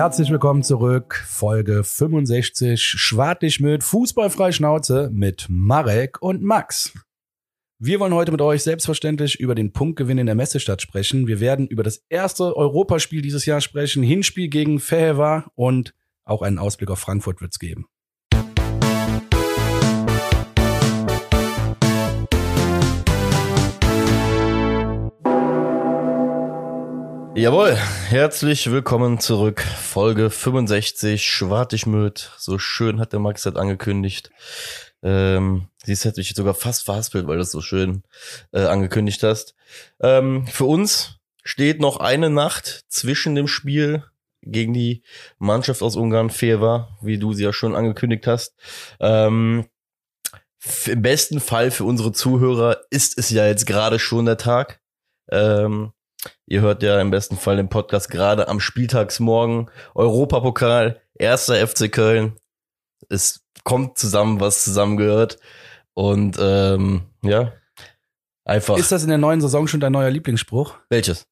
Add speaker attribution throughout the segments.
Speaker 1: Herzlich willkommen zurück, Folge 65, Schwartig mit Fußballfrei Schnauze mit Marek und Max. Wir wollen heute mit euch selbstverständlich über den Punktgewinn in der Messestadt sprechen. Wir werden über das erste Europaspiel dieses Jahr sprechen, Hinspiel gegen Fehewa und auch einen Ausblick auf Frankfurt wird's geben.
Speaker 2: Jawohl, herzlich willkommen zurück. Folge 65, Schwartigmüt. So schön hat der Max das angekündigt. Ähm, siehst, hätte ich sogar fast verhaspelt, weil du es so schön äh, angekündigt hast. Ähm, für uns steht noch eine Nacht zwischen dem Spiel gegen die Mannschaft aus Ungarn, Feva, wie du sie ja schon angekündigt hast. Ähm, Im besten Fall für unsere Zuhörer ist es ja jetzt gerade schon der Tag. Ähm, Ihr hört ja im besten Fall den Podcast gerade am Spieltagsmorgen. Europapokal, erster FC Köln. Es kommt zusammen, was zusammengehört. Und ähm, ja, einfach.
Speaker 1: Ist das in der neuen Saison schon dein neuer Lieblingsspruch?
Speaker 2: Welches?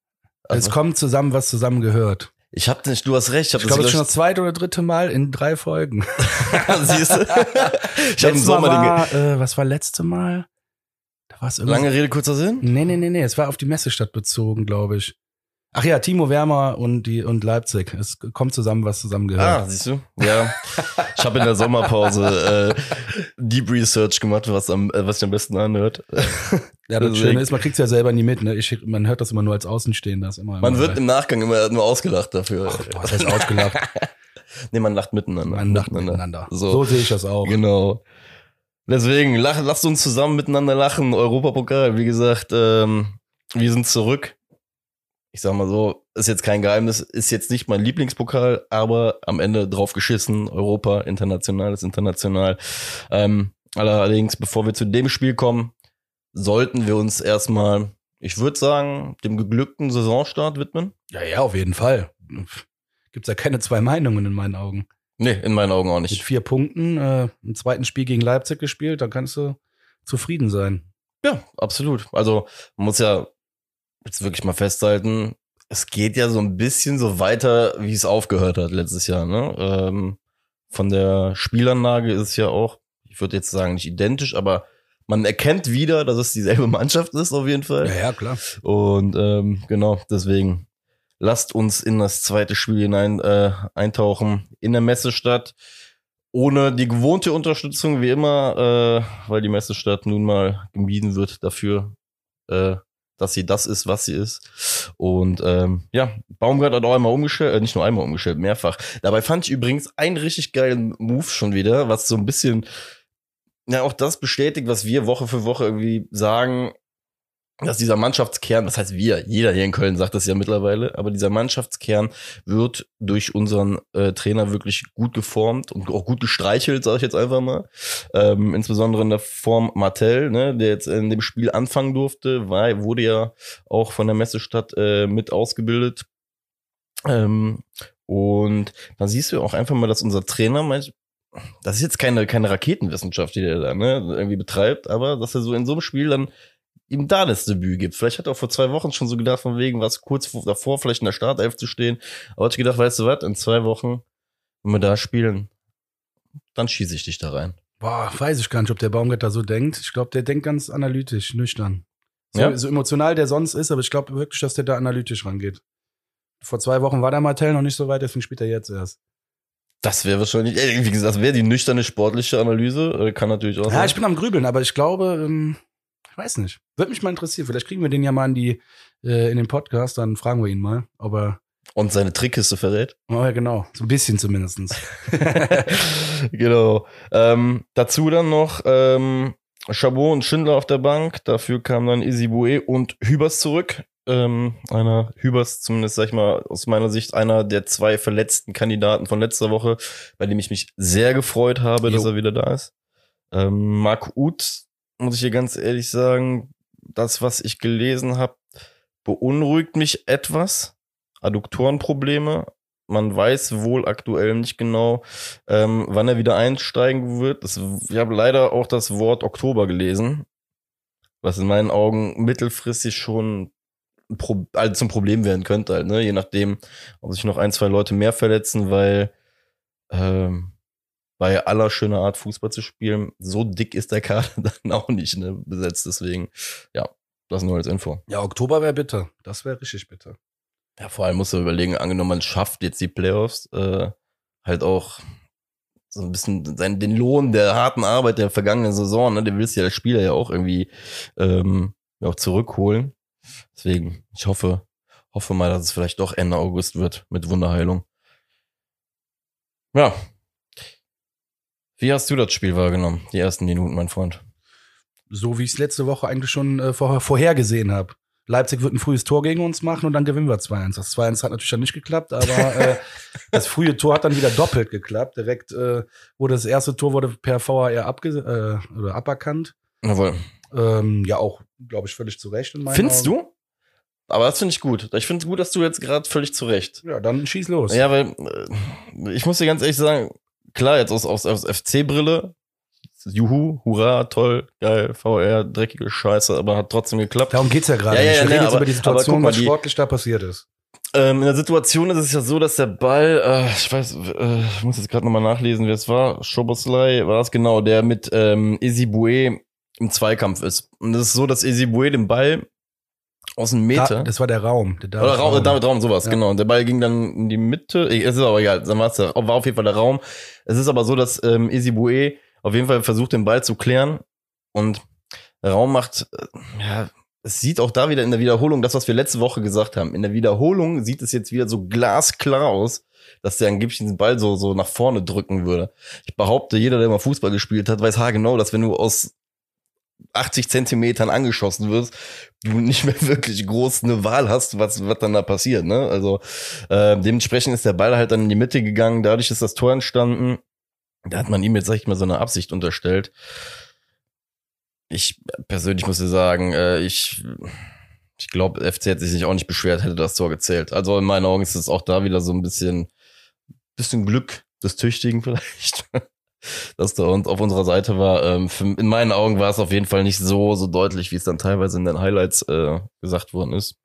Speaker 1: Also, es kommt zusammen, was zusammengehört.
Speaker 2: Ich hab nicht, du hast recht.
Speaker 1: Ich, hab ich glaube, das schon das zweite oder dritte Mal in drei Folgen.
Speaker 2: Siehst du?
Speaker 1: ich habe im Sommer war, äh, Was war letzte Mal?
Speaker 2: Was, Lange Rede, kurzer Sinn?
Speaker 1: Nee, nee, nee, nee. Es war auf die Messestadt bezogen, glaube ich. Ach ja, Timo Werner und die und Leipzig. Es kommt zusammen, was zusammengehört.
Speaker 2: Ah, siehst du? Ja. ich habe in der Sommerpause äh, Deep Research gemacht, was am äh, was sich am besten anhört.
Speaker 1: Ja, das Schöne ist, man kriegt's ja selber nie mit. Ne? Ich, man hört das immer nur als Außenstehender. Immer,
Speaker 2: man
Speaker 1: immer
Speaker 2: wird im Nachgang immer nur ausgelacht dafür.
Speaker 1: Ach, was heißt ausgelacht?
Speaker 2: nee, man lacht miteinander.
Speaker 1: Man lacht miteinander. So, so sehe ich das auch.
Speaker 2: Genau. Deswegen, lach, lasst uns zusammen miteinander lachen. Europapokal, wie gesagt, ähm, wir sind zurück. Ich sag mal so, ist jetzt kein Geheimnis, ist jetzt nicht mein Lieblingspokal, aber am Ende drauf geschissen. Europa, international ist international. Ähm, allerdings, bevor wir zu dem Spiel kommen, sollten wir uns erstmal, ich würde sagen, dem geglückten Saisonstart widmen.
Speaker 1: Ja, ja, auf jeden Fall. Gibt's ja keine zwei Meinungen in meinen Augen.
Speaker 2: Nee, in meinen Augen auch nicht.
Speaker 1: Mit vier Punkten äh, im zweiten Spiel gegen Leipzig gespielt, da kannst du zufrieden sein.
Speaker 2: Ja, absolut. Also man muss ja jetzt wirklich mal festhalten, es geht ja so ein bisschen so weiter, wie es aufgehört hat letztes Jahr. Ne? Ähm, von der Spielanlage ist es ja auch, ich würde jetzt sagen, nicht identisch, aber man erkennt wieder, dass es dieselbe Mannschaft ist, auf jeden Fall.
Speaker 1: Ja, ja, klar.
Speaker 2: Und ähm, genau, deswegen lasst uns in das zweite Spiel hinein äh, eintauchen in der Messestadt. Ohne die gewohnte Unterstützung, wie immer, äh, weil die Messestadt nun mal gemieden wird dafür, äh, dass sie das ist, was sie ist. Und ähm, ja, Baumgart hat auch einmal umgestellt, äh, nicht nur einmal umgestellt, mehrfach. Dabei fand ich übrigens einen richtig geilen Move schon wieder, was so ein bisschen, ja, auch das bestätigt, was wir Woche für Woche irgendwie sagen, dass dieser Mannschaftskern, das heißt wir, jeder hier in Köln sagt das ja mittlerweile, aber dieser Mannschaftskern wird durch unseren äh, Trainer wirklich gut geformt und auch gut gestreichelt, sage ich jetzt einfach mal. Ähm, insbesondere in der Form Martell, ne, der jetzt in dem Spiel anfangen durfte, war, wurde ja auch von der Messestadt äh, mit ausgebildet. Ähm, und dann siehst du auch einfach mal, dass unser Trainer meint, das ist jetzt keine, keine Raketenwissenschaft, die der da ne, irgendwie betreibt, aber dass er so in so einem Spiel dann ihm da das Debüt gibt. Vielleicht hat er auch vor zwei Wochen schon so gedacht, von wegen was kurz davor, vielleicht in der Startelf zu stehen. Aber hat gedacht, weißt du was, in zwei Wochen, wenn wir da spielen, dann schieße ich dich da rein.
Speaker 1: Boah, weiß ich gar nicht, ob der Baumgart da so denkt. Ich glaube, der denkt ganz analytisch, nüchtern. So, ja. so emotional der sonst ist, aber ich glaube wirklich, dass der da analytisch rangeht. Vor zwei Wochen war der Martell noch nicht so weit, deswegen spielt er jetzt erst.
Speaker 2: Das wäre wahrscheinlich, wie gesagt, das wäre die nüchterne sportliche Analyse. Äh, kann natürlich auch
Speaker 1: ja, sein. Ja, ich bin am Grübeln, aber ich glaube, ähm, weiß nicht. Würde mich mal interessieren. Vielleicht kriegen wir den ja mal in die äh, in den Podcast, dann fragen wir ihn mal, ob er
Speaker 2: und seine Trickkiste verrät.
Speaker 1: Oh ja, genau. So ein bisschen zumindestens.
Speaker 2: genau. Ähm, dazu dann noch ähm, Chabot und Schindler auf der Bank. Dafür kam dann Isibue und Hübers zurück. Ähm, einer Hübers, zumindest sag ich mal, aus meiner Sicht einer der zwei verletzten Kandidaten von letzter Woche, bei dem ich mich sehr gefreut habe, jo. dass er wieder da ist. Ähm, Marc Uth muss ich hier ganz ehrlich sagen, das, was ich gelesen habe, beunruhigt mich etwas. Adduktorenprobleme. Man weiß wohl aktuell nicht genau, ähm, wann er wieder einsteigen wird. Das, ich habe leider auch das Wort Oktober gelesen, was in meinen Augen mittelfristig schon Pro also zum Problem werden könnte, halt, ne? Je nachdem, ob sich noch ein, zwei Leute mehr verletzen, weil ähm, bei aller schöner Art Fußball zu spielen, so dick ist der Kader dann auch nicht ne, besetzt. Deswegen, ja, das nur als Info.
Speaker 1: Ja, Oktober wäre bitter. Das wäre richtig bitter.
Speaker 2: Ja, vor allem musst du überlegen, angenommen, man schafft jetzt die Playoffs, äh, halt auch so ein bisschen sein, den Lohn der harten Arbeit der vergangenen Saison, ne, den willst du ja als Spieler ja auch irgendwie ähm, auch zurückholen. Deswegen, ich hoffe, hoffe mal, dass es vielleicht doch Ende August wird mit Wunderheilung. Ja. Wie hast du das Spiel wahrgenommen, die ersten Minuten, mein Freund?
Speaker 1: So wie ich es letzte Woche eigentlich schon äh, vorher, vorhergesehen habe. Leipzig wird ein frühes Tor gegen uns machen und dann gewinnen wir 2-1. Das 2-1 hat natürlich dann nicht geklappt, aber äh, das frühe Tor hat dann wieder doppelt geklappt. Direkt äh, wurde das erste Tor wurde per VAR abge äh, oder aberkannt.
Speaker 2: Jawohl.
Speaker 1: Ähm, ja, auch, glaube ich, völlig zu Recht
Speaker 2: Findest
Speaker 1: Augen.
Speaker 2: du? Aber das finde ich gut. Ich finde es gut, dass du jetzt gerade völlig zurecht.
Speaker 1: Ja, dann schieß los.
Speaker 2: Ja, weil äh, ich muss dir ganz ehrlich sagen, klar, jetzt aus, aus, aus FC-Brille, juhu, hurra, toll, geil, VR, dreckige Scheiße, aber hat trotzdem geklappt.
Speaker 1: Darum geht's ja gerade
Speaker 2: Ja, ja, ja,
Speaker 1: reden
Speaker 2: nee,
Speaker 1: jetzt
Speaker 2: aber-
Speaker 1: über die Situation,
Speaker 2: mal,
Speaker 1: was
Speaker 2: die-
Speaker 1: sportlich da passiert ist.
Speaker 2: Ähm, in der Situation ist es ja so, dass der Ball, äh, ich weiß, äh, ich muss jetzt gerade nochmal nachlesen, wer es war. Schoboslai war es genau, der mit ähm, Isibue im Zweikampf ist. Und es ist so, dass Isibue den Ball aus dem Meter.
Speaker 1: Da, das war der Raum. Der
Speaker 2: Oder Raum, David Raum, sowas,
Speaker 1: Ja.
Speaker 2: genau. Und der Ball ging dann in die Mitte. Es ist aber egal, dann war's der, war auf jeden Fall der Raum. Es ist aber so, dass ähm, Isibue auf jeden Fall versucht, den Ball zu klären. Und der Raum macht, äh, ja, es sieht auch da wieder in der Wiederholung, das, was wir letzte Woche gesagt haben. In der Wiederholung sieht es jetzt wieder so glasklar aus, dass der angeblich diesen Ball so, so nach vorne drücken würde. Ich behaupte, jeder, der mal Fußball gespielt hat, weiß haargenau, dass wenn du aus 80 Zentimetern angeschossen wirst, du nicht mehr wirklich groß eine Wahl hast, was, was dann da passiert. Ne? Also äh, dementsprechend ist der Ball halt dann in die Mitte gegangen, dadurch ist das Tor entstanden. Da hat man ihm jetzt, sag ich mal, so eine Absicht unterstellt. Ich persönlich muss dir sagen, äh, ich, ich glaube, FC hätte sich auch nicht beschwert, hätte das Tor gezählt. Also in meinen Augen ist es auch da wieder so ein bisschen, bisschen Glück des Tüchtigen vielleicht. Dass da uns auf unserer Seite war. Ähm, für, in meinen Augen war es auf jeden Fall nicht so, so deutlich, wie es dann teilweise in den Highlights äh, gesagt worden ist.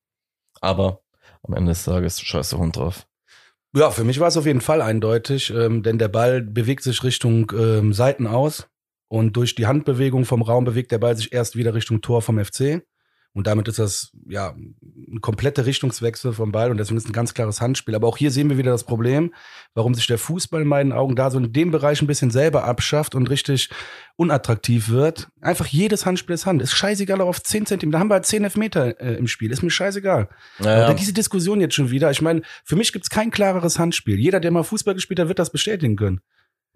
Speaker 2: Aber am Ende des Tages scheiße Hund drauf.
Speaker 1: Ja, für mich war es auf jeden Fall eindeutig, ähm, denn der Ball bewegt sich Richtung ähm, Seiten aus und durch die Handbewegung vom Raum bewegt der Ball sich erst wieder Richtung Tor vom FC. Und damit ist das ja ein kompletter Richtungswechsel vom Ball und deswegen ist ein ganz klares Handspiel. Aber auch hier sehen wir wieder das Problem, warum sich der Fußball in meinen Augen da so in dem Bereich ein bisschen selber abschafft und richtig unattraktiv wird. Einfach jedes Handspiel ist Hand. Ist scheißegal ob auf 10 Zentimeter. Da haben wir halt 10 Elfmeter äh, im Spiel. Ist mir scheißegal.
Speaker 2: Naja,
Speaker 1: Aber diese Diskussion jetzt schon wieder, ich meine, für mich gibt's kein klareres Handspiel. Jeder, der mal Fußball gespielt hat, wird das bestätigen können.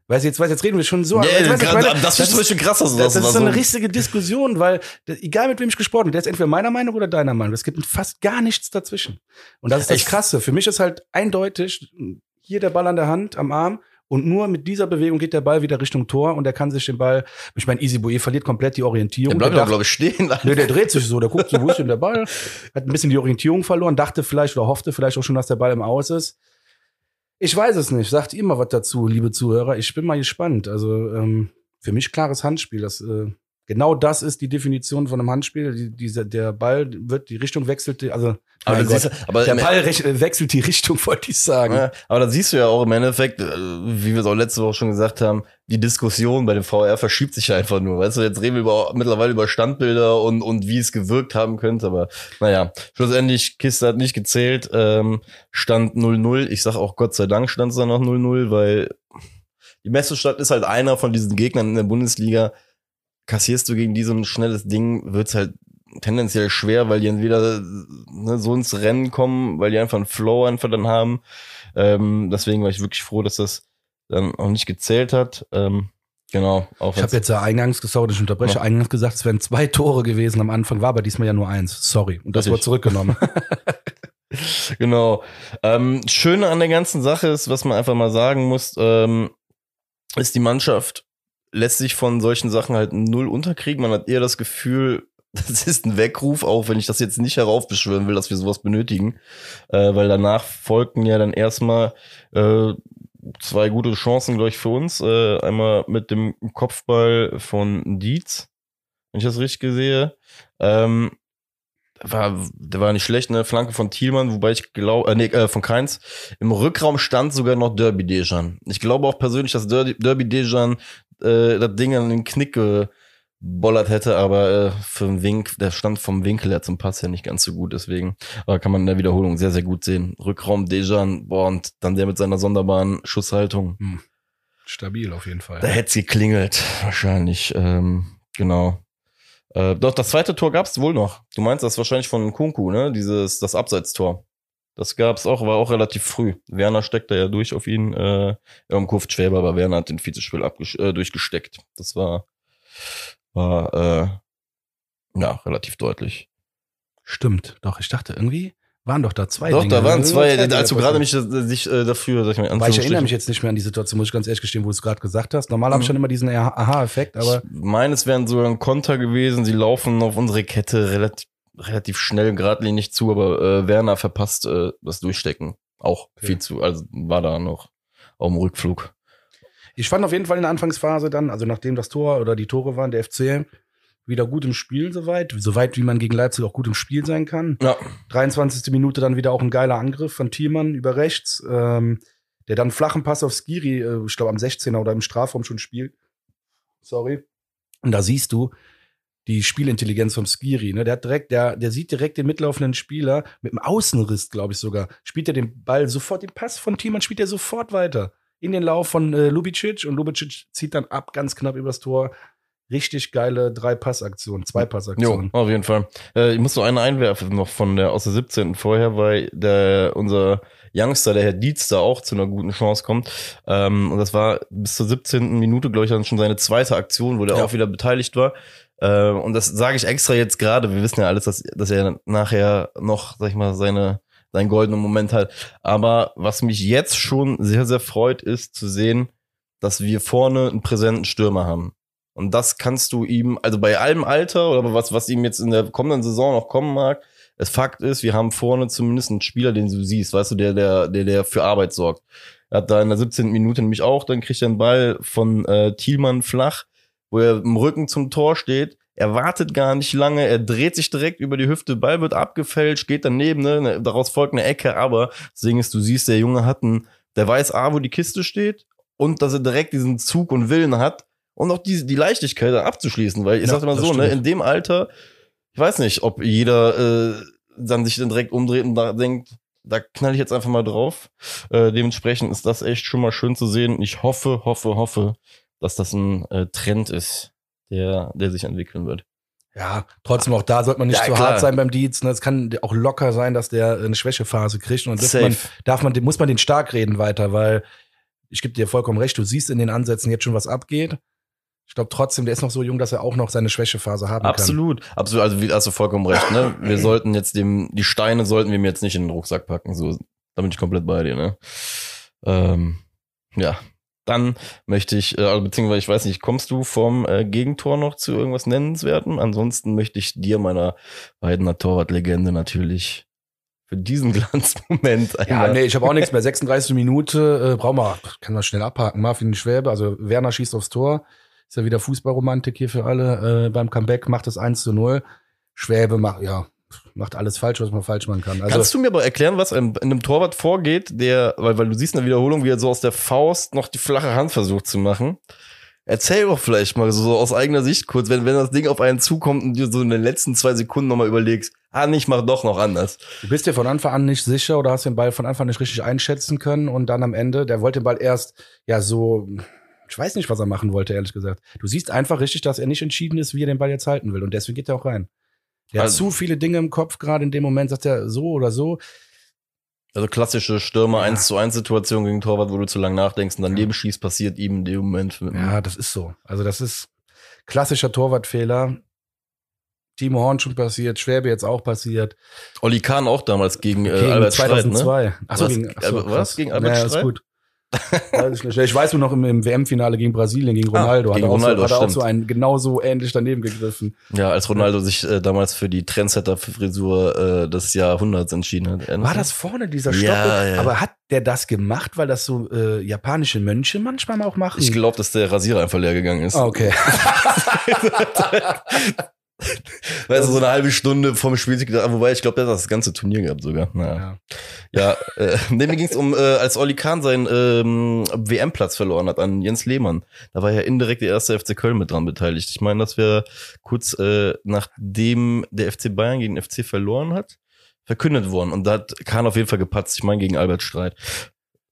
Speaker 1: Weißt du, jetzt, weißt, jetzt reden wir schon so. Jetzt, weißt
Speaker 2: grad-
Speaker 1: meine,
Speaker 2: das ist zum Beispiel krass, dass du
Speaker 1: das,
Speaker 2: das
Speaker 1: das ist
Speaker 2: so-
Speaker 1: eine richtige Diskussion, weil das, egal mit wem ich gesprochen habe, der ist entweder meiner Meinung oder deiner Meinung. Es gibt fast gar nichts dazwischen. Und das ist das
Speaker 2: Ich-
Speaker 1: Krasse. Für mich ist halt eindeutig, hier der Ball an der Hand, am Arm. Und nur mit dieser Bewegung geht der Ball wieder Richtung Tor und er kann sich den Ball, ich meine, Easy Boye verliert komplett die Orientierung.
Speaker 2: der bleibt
Speaker 1: Der
Speaker 2: doch, glaube ich, stehen.
Speaker 1: Nö, der dreht sich so, der guckt so, wo ist denn der Ball? Hat ein bisschen die Orientierung verloren, dachte vielleicht oder hoffte vielleicht auch schon, dass der Ball im Aus ist. Ich weiß es nicht. Sagt ihr mal was dazu, liebe Zuhörer. Ich bin mal gespannt. Also ähm, für mich klares Handspiel. Das, äh, genau das ist die Definition von einem Handspiel. Die, dieser, der Ball wird, die Richtung wechselt, also
Speaker 2: aber,
Speaker 1: mein
Speaker 2: du
Speaker 1: Gott,
Speaker 2: aber
Speaker 1: der Ball wechselt die Richtung, wollte ich sagen.
Speaker 2: Ja, aber da siehst du ja auch im Endeffekt, äh, wie wir es auch letzte Woche schon gesagt haben, die Diskussion bei dem VR verschiebt sich einfach nur. Weißt du, jetzt reden wir über, mittlerweile über Standbilder und, und wie es gewirkt haben könnte, aber naja, schlussendlich, Kiste hat nicht gezählt, ähm, stand 0-0. Ich sag auch Gott sei Dank stand es dann noch 0-0, weil die Messestadt ist halt einer von diesen Gegnern in der Bundesliga. Kassierst du gegen die so ein schnelles Ding, wird's halt tendenziell schwer, weil die entweder ne, so ins Rennen kommen, weil die einfach einen Flow einfach dann haben. Ähm, deswegen war ich wirklich froh, dass das dann auch nicht gezählt hat. Ähm, genau.
Speaker 1: Ich habe jetzt ja eingangs gesagt, ich unterbreche,
Speaker 2: Ja.
Speaker 1: eingangs gesagt, es wären zwei Tore gewesen am Anfang, war aber diesmal ja nur eins. Sorry. Und das
Speaker 2: Richtig.
Speaker 1: wurde zurückgenommen.
Speaker 2: Genau. Ähm, Schöne an der ganzen Sache ist, was man einfach mal sagen muss, ähm, ist die Mannschaft lässt sich von solchen Sachen halt null unterkriegen. Man hat eher das Gefühl, das ist ein Weckruf, auch wenn ich das jetzt nicht heraufbeschwören will, dass wir sowas benötigen. Äh, weil danach folgten ja dann erstmal äh, zwei gute Chancen, glaube ich, für uns. Äh, einmal mit dem Kopfball von Dietz, wenn ich das richtig sehe. Ähm, war, der war nicht schlecht, ne? Flanke von Thielmann, wobei ich glaube, äh, nee, äh, von Keins. Im Rückraum stand sogar noch Derby Dejan. Ich glaube auch persönlich, dass Derby, Derby Dejan äh, das Ding an den Knick gebollert hätte, aber äh, für den Wink, der stand vom Winkel her zum Pass ja nicht ganz so gut, deswegen aber kann man in der Wiederholung sehr, sehr gut sehen. Rückraum Dejan, boah, und dann der mit seiner sonderbaren Schusshaltung.
Speaker 1: Hm. Stabil auf jeden Fall.
Speaker 2: Da hätte sie geklingelt, wahrscheinlich. Ähm, genau. Äh, doch, das zweite Tor gab's wohl noch. Du meinst das wahrscheinlich von Kunku, ne? Dieses, das Abseitstor. Das gab's auch, war auch relativ früh. Werner steckt da ja durch auf ihn. Äh, er umkurft Schwäber, aber Werner hat den Vizespiel äh, durchgesteckt. Das war, war äh, ja relativ deutlich.
Speaker 1: Stimmt, doch, ich dachte irgendwie, waren doch da zwei
Speaker 2: Doch,
Speaker 1: Dinge.
Speaker 2: da waren zwei,
Speaker 1: Dinge
Speaker 2: als du gerade mich äh, sich äh, dafür, sag ich mal,
Speaker 1: Weil ich erinnere mich jetzt nicht mehr an die Situation, muss ich ganz ehrlich gestehen, wo du es gerade gesagt hast. Normal habe ich
Speaker 2: Mhm.
Speaker 1: schon immer diesen Aha-Effekt, aber
Speaker 2: ich meine, es wären sogar ein Konter gewesen. Sie laufen auf unsere Kette relativ, relativ schnell, geradlinig zu, aber äh, Werner verpasst äh, das Durchstecken. Auch
Speaker 1: Okay.
Speaker 2: viel zu, also war da noch auf dem Rückflug.
Speaker 1: ich fand auf jeden Fall in der Anfangsphase dann, also nachdem das Tor oder die Tore waren, der FC wieder gut im Spiel soweit, soweit wie man gegen Leipzig auch gut im Spiel sein kann.
Speaker 2: Ja,
Speaker 1: 23. Minute dann wieder auch ein geiler Angriff von Thielmann über rechts, ähm, der dann flachen Pass auf Skiri, äh, ich glaube am 16er oder im Strafraum schon spielt. Sorry. Und da siehst du die Spielintelligenz vom Skiri. Ne? Der hat direkt, der, der sieht direkt den mitlaufenden Spieler mit dem Außenriss, glaube ich sogar. Spielt er den Ball sofort, den Pass von Thielmann spielt er sofort weiter in den Lauf von äh, Lubicic und Lubicic zieht dann ab, ganz knapp übers Tor. Richtig geile drei Passaktionen, zwei
Speaker 2: jo,
Speaker 1: Passaktionen.
Speaker 2: auf jeden Fall. Äh, ich muss noch eine einwerfen noch von der aus der 17. vorher, weil der unser Youngster, der Herr Dietz, da auch zu einer guten Chance kommt. Ähm, und das war bis zur 17. Minute, glaube ich, dann schon seine zweite Aktion, wo der
Speaker 1: Ja.
Speaker 2: auch wieder beteiligt war. Äh, und das sage ich extra jetzt gerade. Wir wissen ja alles, dass, dass er nachher noch, sag ich mal, seine seinen goldenen Moment hat. Aber was mich jetzt schon sehr, sehr freut, ist zu sehen, dass wir vorne einen präsenten Stürmer haben. Und das kannst du ihm, also bei allem Alter oder was, was ihm jetzt in der kommenden Saison noch kommen mag, es Fakt ist, wir haben vorne zumindest einen Spieler, den du siehst, weißt du, der, der, der, der für Arbeit sorgt. Er hat da in der 17. Minute nämlich auch, dann kriegt er einen Ball von äh, Thielmann flach, wo er im Rücken zum Tor steht. Er wartet gar nicht lange, er dreht sich direkt über die Hüfte, Ball wird abgefälscht, geht daneben, ne, daraus folgt eine Ecke, aber das Ding ist, du siehst, der Junge hat einen, der weiß A, wo die Kiste steht und dass er direkt diesen Zug und Willen hat und auch die, die Leichtigkeit da abzuschließen, weil ich
Speaker 1: Ja,
Speaker 2: sag
Speaker 1: das
Speaker 2: so, ne, in dem Alter, ich weiß nicht, ob jeder äh, dann sich dann direkt umdreht und da denkt, da knall ich jetzt einfach mal drauf. Äh, dementsprechend ist das echt schon mal schön zu sehen. Ich hoffe, hoffe, hoffe, dass das ein äh, Trend ist, der, der sich entwickeln wird.
Speaker 1: Ja, trotzdem auch da sollte man nicht
Speaker 2: Ja,
Speaker 1: zu
Speaker 2: klar.
Speaker 1: hart sein beim Dietz. Ne? Es kann auch locker sein, dass der eine Schwächephase kriegt und dann man, darf man, muss man den stark reden weiter, weil ich gebe dir vollkommen recht, du siehst in den Ansätzen jetzt schon, was abgeht. Ich glaube trotzdem, der ist noch so jung, dass er auch noch seine Schwächephase haben
Speaker 2: Absolut, absolut. Also wie- hast du vollkommen recht. Ne? Wir sollten jetzt dem, die Steine sollten wir ihm jetzt nicht in den Rucksack packen. So, da bin ich komplett bei dir. Ne? Ähm, ja, dann möchte ich, äh, also beziehungsweise ich weiß nicht, kommst du vom äh, Gegentor noch zu irgendwas Nennenswertem? Ansonsten möchte ich dir, meiner beiden Torwartlegende, natürlich für diesen Glanzmoment
Speaker 1: kann. Ja, nee, ich habe auch nichts mehr. 36 Minute, äh, brauchen wir, kann man schnell abhaken. Marvin Schwäbe, also Werner schießt aufs Tor. Ist ja wieder Fußballromantik hier für alle. Äh, beim Comeback macht es 1 zu 0. Schwäbe macht, ja, macht alles falsch, was man falsch machen kann. Also,
Speaker 2: Kannst du mir aber erklären, was in, in einem Torwart vorgeht, der, weil, weil du siehst in der Wiederholung, wie er so aus der Faust noch die flache Hand versucht zu machen. Erzähl doch vielleicht mal so aus eigener Sicht kurz, wenn, wenn das Ding auf einen zukommt und dir so in den letzten zwei Sekunden nochmal überlegst, ah, nee, ich mach doch noch anders.
Speaker 1: Du bist dir von Anfang an nicht sicher oder hast den Ball von Anfang an nicht richtig einschätzen können und dann am Ende, der wollte den Ball erst ja so, ich weiß nicht, was er machen wollte, ehrlich gesagt. Du siehst einfach richtig, dass er nicht entschieden ist, wie er den Ball jetzt halten will und deswegen geht er auch rein. Der
Speaker 2: Also-
Speaker 1: hat zu viele Dinge im Kopf, gerade in dem Moment sagt er so oder so.
Speaker 2: Also klassische Stürmer
Speaker 1: Ja.
Speaker 2: 1 zu 1 Situation gegen Torwart, wo du zu lange nachdenkst und daneben schießt, passiert ihm in dem Moment.
Speaker 1: Ja, das ist so. Also das ist klassischer Torwartfehler. Timo Horn schon passiert, Schwäbe jetzt auch passiert.
Speaker 2: Olli Kahn auch damals gegen, äh,
Speaker 1: Gegen
Speaker 2: Albert Streit, ne?
Speaker 1: 2002. Achso,
Speaker 2: Was?
Speaker 1: gegen, achso,
Speaker 2: Albert- was? Gegen Albert
Speaker 1: ja, ist
Speaker 2: Streit?
Speaker 1: gut. Ich, weiß nur noch im, im WM-Finale gegen Brasilien, gegen Ronaldo,
Speaker 2: Ah, gegen
Speaker 1: hat er auch,
Speaker 2: Ronaldo,
Speaker 1: so, hat er auch so einen genauso ähnlich daneben gegriffen.
Speaker 2: Ja, als Ronaldo sich äh, damals für die Trendsetter-Frisur äh, des Jahrhunderts entschieden hat.
Speaker 1: War das vorne dieser
Speaker 2: Ja,
Speaker 1: Stoppel?
Speaker 2: ja.
Speaker 1: Aber hat der das gemacht, weil das so äh, japanische Mönche manchmal auch machen?
Speaker 2: Ich glaube, dass der Rasierer einfach leer gegangen ist.
Speaker 1: Ah, okay.
Speaker 2: weißt du, so eine halbe Stunde vom Spiel, wobei ich glaube, der hat das ganze Turnier gehabt sogar. Naja. Ja, ja äh, nee, mir ging es um, äh, als Olli Kahn seinen ähm, WM-Platz verloren hat an Jens Lehmann. Da war ja indirekt der erste FC Köln mit dran beteiligt. Ich meine, dass wir kurz äh, nachdem der FC Bayern gegen den FC verloren hat, verkündet worden. Und da hat Kahn auf jeden Fall gepatzt. Ich meine, gegen Albert Streit.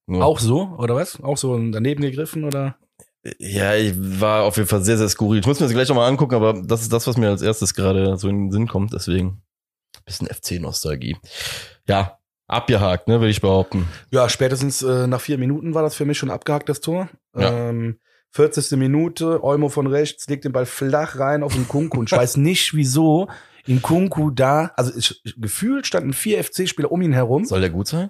Speaker 1: Nur. Auch so, oder was? Auch so daneben gegriffen, oder?
Speaker 2: Ja, ich war auf jeden Fall sehr, sehr skurril. Ich muss mir das gleich nochmal angucken, aber das ist das, was mir als erstes gerade so in den Sinn kommt. Deswegen bisschen FC-Nostalgie. Ja, abgehakt, ne, würde ich behaupten.
Speaker 1: Ja, spätestens äh, nach vier Minuten war das für mich schon abgehakt, das Tor. Ja. Ähm, 40. Minute, Olmo von rechts, legt den Ball flach rein auf den Kunku und ich weiß nicht, wieso in Kunku da, also ich, gefühlt standen vier FC-Spieler um ihn herum.
Speaker 2: Soll der gut sein?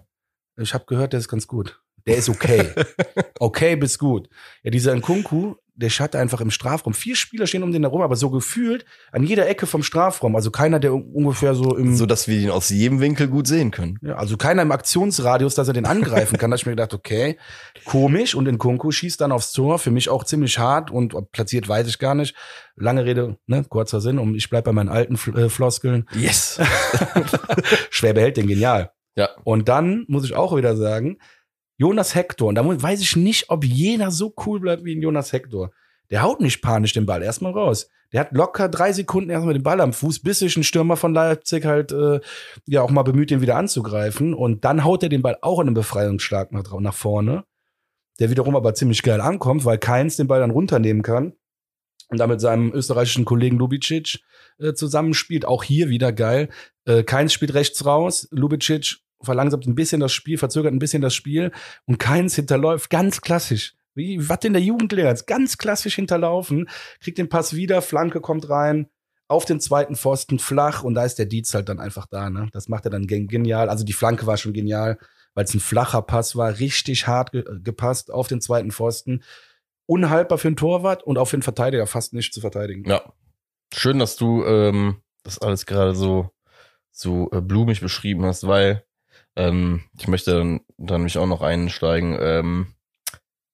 Speaker 1: Ich habe gehört, der ist ganz gut. Der ist okay. okay bis gut. Ja, dieser Nkunku, der schatte einfach im Strafraum. Vier Spieler stehen um den herum, aber so gefühlt an jeder Ecke vom Strafraum. Also keiner, der ungefähr so im.
Speaker 2: So, dass wir ihn aus jedem Winkel gut sehen können.
Speaker 1: Ja, also keiner im Aktionsradius, dass er den angreifen kann. da hab ich mir gedacht, okay, komisch. Und Nkunku schießt dann aufs Tor. Für mich auch ziemlich hart und platziert weiß ich gar nicht. Lange Rede, ne, kurzer Sinn. Und ich bleib bei meinen alten äh, Floskeln.
Speaker 2: Yes.
Speaker 1: Schwer behält den genial.
Speaker 2: Ja.
Speaker 1: Und dann muss ich auch wieder sagen, Jonas Hector. Und da weiß ich nicht, ob jeder so cool bleibt wie ein Jonas Hector. Der haut nicht panisch den Ball erstmal raus. Der hat locker drei Sekunden erstmal den Ball am Fuß, bis sich ein Stürmer von Leipzig halt äh, ja auch mal bemüht, den wieder anzugreifen. Und dann haut er den Ball auch in einem Befreiungsschlag nach, nach vorne, der wiederum aber ziemlich geil ankommt, weil Keins den Ball dann runternehmen kann und damit seinem österreichischen Kollegen Lubicic äh, zusammenspielt. Auch hier wieder geil. Äh, Keins spielt rechts raus, Lubicic verlangsamt ein bisschen das Spiel, verzögert ein bisschen das Spiel und keins hinterläuft. Ganz klassisch. Wie, was in der Jugend lernt. Ganz klassisch hinterlaufen. Kriegt den Pass wieder, Flanke kommt rein, auf den zweiten Pfosten flach und da ist der Dietz halt dann einfach da. Ne? Das macht er dann genial. Also die Flanke war schon genial, weil es ein flacher Pass war, richtig hart ge gepasst auf den zweiten Pfosten. Unhaltbar für einen Torwart und auch für einen Verteidiger fast nicht zu verteidigen.
Speaker 2: Ja. Schön, dass du ähm, das alles gerade so, so äh, blumig beschrieben hast, weil ähm, ich möchte dann, dann mich auch noch einsteigen. Ähm,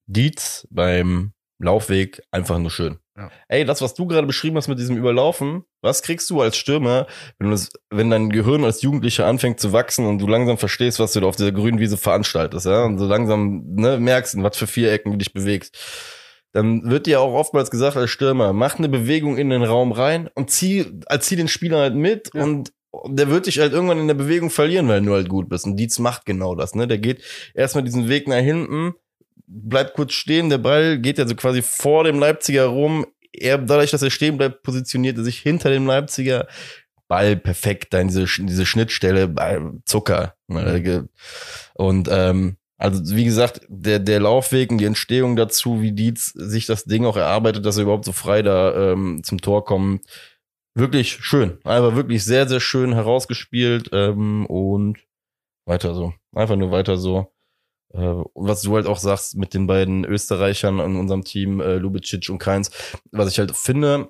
Speaker 2: Dietz beim Laufweg einfach nur schön. Ja. Ey, das, was du gerade beschrieben hast mit diesem Überlaufen, was kriegst du als Stürmer, wenn, du das, wenn dein Gehirn als Jugendlicher anfängt zu wachsen und du langsam verstehst, was du da auf dieser grünen Wiese veranstaltest, ja, und so langsam ne, merkst, in was für Vierecken du dich bewegst, dann wird dir auch oftmals gesagt als Stürmer, mach eine Bewegung in den Raum rein und zieh, zieh den Spieler halt mit ja. und der wird dich halt irgendwann in der Bewegung verlieren, weil du halt gut bist. Und Dietz macht genau das, ne? Der geht erstmal diesen Weg nach hinten, bleibt kurz stehen, der Ball geht ja so quasi vor dem Leipziger rum. Er, dadurch, dass er stehen bleibt, positioniert er sich hinter dem Leipziger. Ball perfekt da in diese, diese Schnittstelle, Ball, Zucker. Ne? Und ähm, also wie gesagt, der, der Laufweg und die Entstehung dazu, wie Dietz sich das Ding auch erarbeitet, dass er überhaupt so frei da ähm, zum Tor kommt, wirklich schön. Einfach wirklich sehr, sehr schön herausgespielt ähm, und weiter so. Einfach nur weiter so. Äh, was du halt auch sagst mit den beiden Österreichern in unserem Team, äh, Lubicic und Keins, was ich halt finde,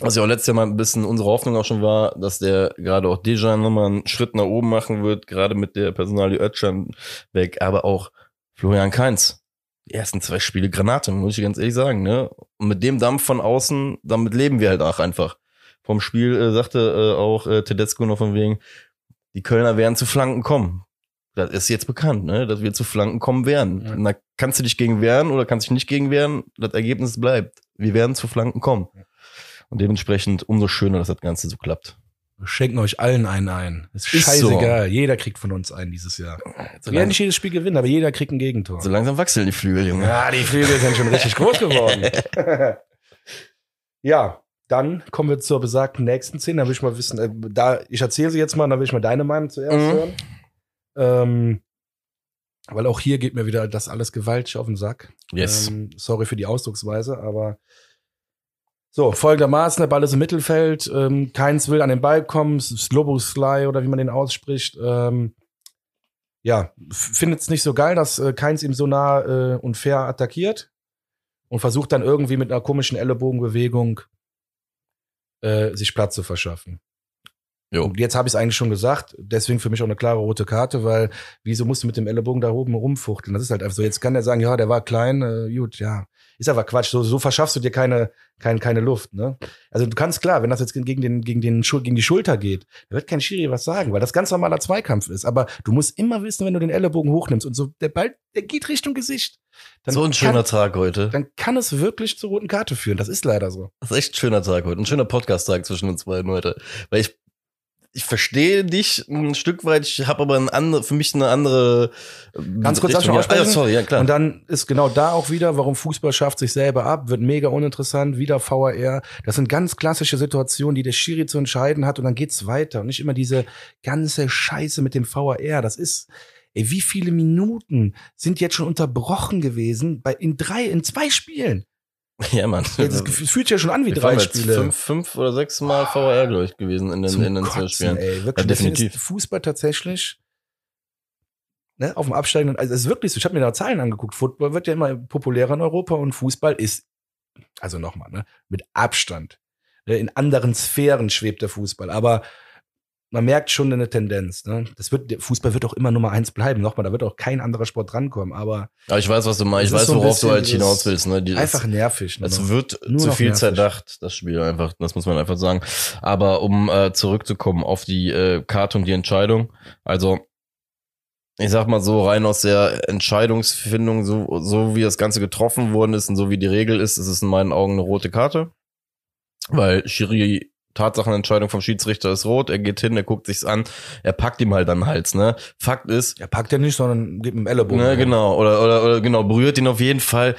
Speaker 2: was ja auch letztes Jahr mal ein bisschen unsere Hoffnung auch schon war, dass der gerade auch Dejan nochmal einen Schritt nach oben machen wird, gerade mit der Personalie Ötchan weg, aber auch Florian Keins. Die ersten zwei Spiele Granate, muss ich ganz ehrlich sagen, ne? Und mit dem Dampf von außen, damit leben wir halt auch einfach vom Spiel äh, sagte äh, auch äh, Tedesco noch von wegen, die Kölner werden zu Flanken kommen. Das ist jetzt bekannt, ne? dass wir zu Flanken kommen werden. Ja. Da kannst du dich gegen wehren oder kannst dich nicht gegen wehren. Das Ergebnis bleibt. Wir werden zu Flanken kommen. Und dementsprechend umso schöner, dass das Ganze so klappt.
Speaker 1: Wir schenken euch allen einen ein. Ist, ist scheißegal. So. Jeder kriegt von uns einen dieses Jahr. So wir werden nicht jedes Spiel gewinnen, aber jeder kriegt ein Gegentor.
Speaker 2: So langsam wachsen die Flügel, Junge.
Speaker 1: Ja, die Flügel sind schon richtig groß geworden. ja, dann kommen wir zur besagten nächsten Szene. Da will ich mal wissen, äh, da, ich erzähle sie jetzt mal, dann will ich mal deine Meinung zuerst mhm. hören. Ähm, weil auch hier geht mir wieder das alles gewaltig auf den Sack.
Speaker 2: Yes.
Speaker 1: Ähm, sorry für die Ausdrucksweise, aber so, folgendermaßen, der Ball ist im Mittelfeld, ähm, keins will an den Ball kommen, Sloboslai oder wie man den ausspricht, ähm, ja, findet es nicht so geil, dass äh, keins ihm so nah äh, und fair attackiert und versucht dann irgendwie mit einer komischen Ellenbogenbewegung äh, sich Platz zu verschaffen.
Speaker 2: Jo.
Speaker 1: Und jetzt habe ich es eigentlich schon gesagt, deswegen für mich auch eine klare rote Karte, weil wieso musst du mit dem Ellenbogen da oben rumfuchteln? Das ist halt einfach so. Jetzt kann der sagen, ja, der war klein, äh, gut, ja. Ist aber Quatsch. So, so verschaffst du dir keine, keine, keine Luft, ne? Also du kannst klar, wenn das jetzt gegen den, gegen den, gegen die Schulter geht, da wird kein Schiri was sagen, weil das ganz normaler Zweikampf ist. Aber du musst immer wissen, wenn du den Ellenbogen hochnimmst und so, der Ball, der geht Richtung Gesicht. Dann
Speaker 2: so ein schöner
Speaker 1: kann,
Speaker 2: Tag heute.
Speaker 1: Dann kann es wirklich zur roten Karte führen. Das ist leider so.
Speaker 2: Das ist echt ein schöner Tag heute. Ein schöner Podcast-Tag zwischen uns beiden heute. Weil ich, ich verstehe dich ein Stück weit, ich habe aber ein andere, für mich eine andere.
Speaker 1: Ganz kurz,
Speaker 2: Richtung. ja, ah, sorry, ja klar.
Speaker 1: Und dann ist genau da auch wieder, warum Fußball schafft sich selber ab, wird mega uninteressant, wieder VAR. Das sind ganz klassische Situationen, die der Schiri zu entscheiden hat und dann geht's weiter und nicht immer diese ganze Scheiße mit dem VAR. Das ist, ey, wie viele Minuten sind jetzt schon unterbrochen gewesen bei, in drei, in zwei Spielen?
Speaker 2: ja, Mann.
Speaker 1: Es fühlt sich ja schon an wie
Speaker 2: Wir
Speaker 1: drei Spiele.
Speaker 2: Fünf, fünf oder sechs Mal VR, glaube ich, gewesen in den,
Speaker 1: Zum
Speaker 2: in den zwei
Speaker 1: Kotzen,
Speaker 2: Spielen.
Speaker 1: Ey, wirklich,
Speaker 2: Ja, definitiv.
Speaker 1: Fußball tatsächlich ne, auf dem absteigenden, also es ist wirklich so, ich habe mir da Zahlen angeguckt, Football wird ja immer populärer in Europa und Fußball ist, also nochmal, ne, mit Abstand. Ne, in anderen Sphären schwebt der Fußball, aber man merkt schon eine Tendenz. Ne? Das wird, der Fußball wird auch immer Nummer eins bleiben. Nochmal, da wird auch kein anderer Sport drankommen, aber
Speaker 2: Aber ich weiß, was du meinst. Ich weiß,
Speaker 1: so
Speaker 2: worauf du halt hinaus willst. Ne? Die,
Speaker 1: einfach nervig. Ne?
Speaker 2: Es wird
Speaker 1: Nur
Speaker 2: zu viel
Speaker 1: nervig.
Speaker 2: zerdacht, das Spiel einfach. Das muss man einfach sagen. Aber um äh, zurückzukommen auf die äh, Karte und die Entscheidung. Also, ich sag mal so, rein aus der Entscheidungsfindung, so, so wie das Ganze getroffen worden ist und so wie die Regel ist, ist es in meinen Augen eine rote Karte. Weil Schiri Tatsachenentscheidung vom Schiedsrichter ist rot, er geht hin, er guckt sich's an, er packt ihm halt dann Hals, ne? Fakt ist,
Speaker 1: Er packt ja nicht, sondern gibt ihm Ellenbogen.
Speaker 2: Ne, genau, oder, oder, oder genau, berührt ihn auf jeden Fall.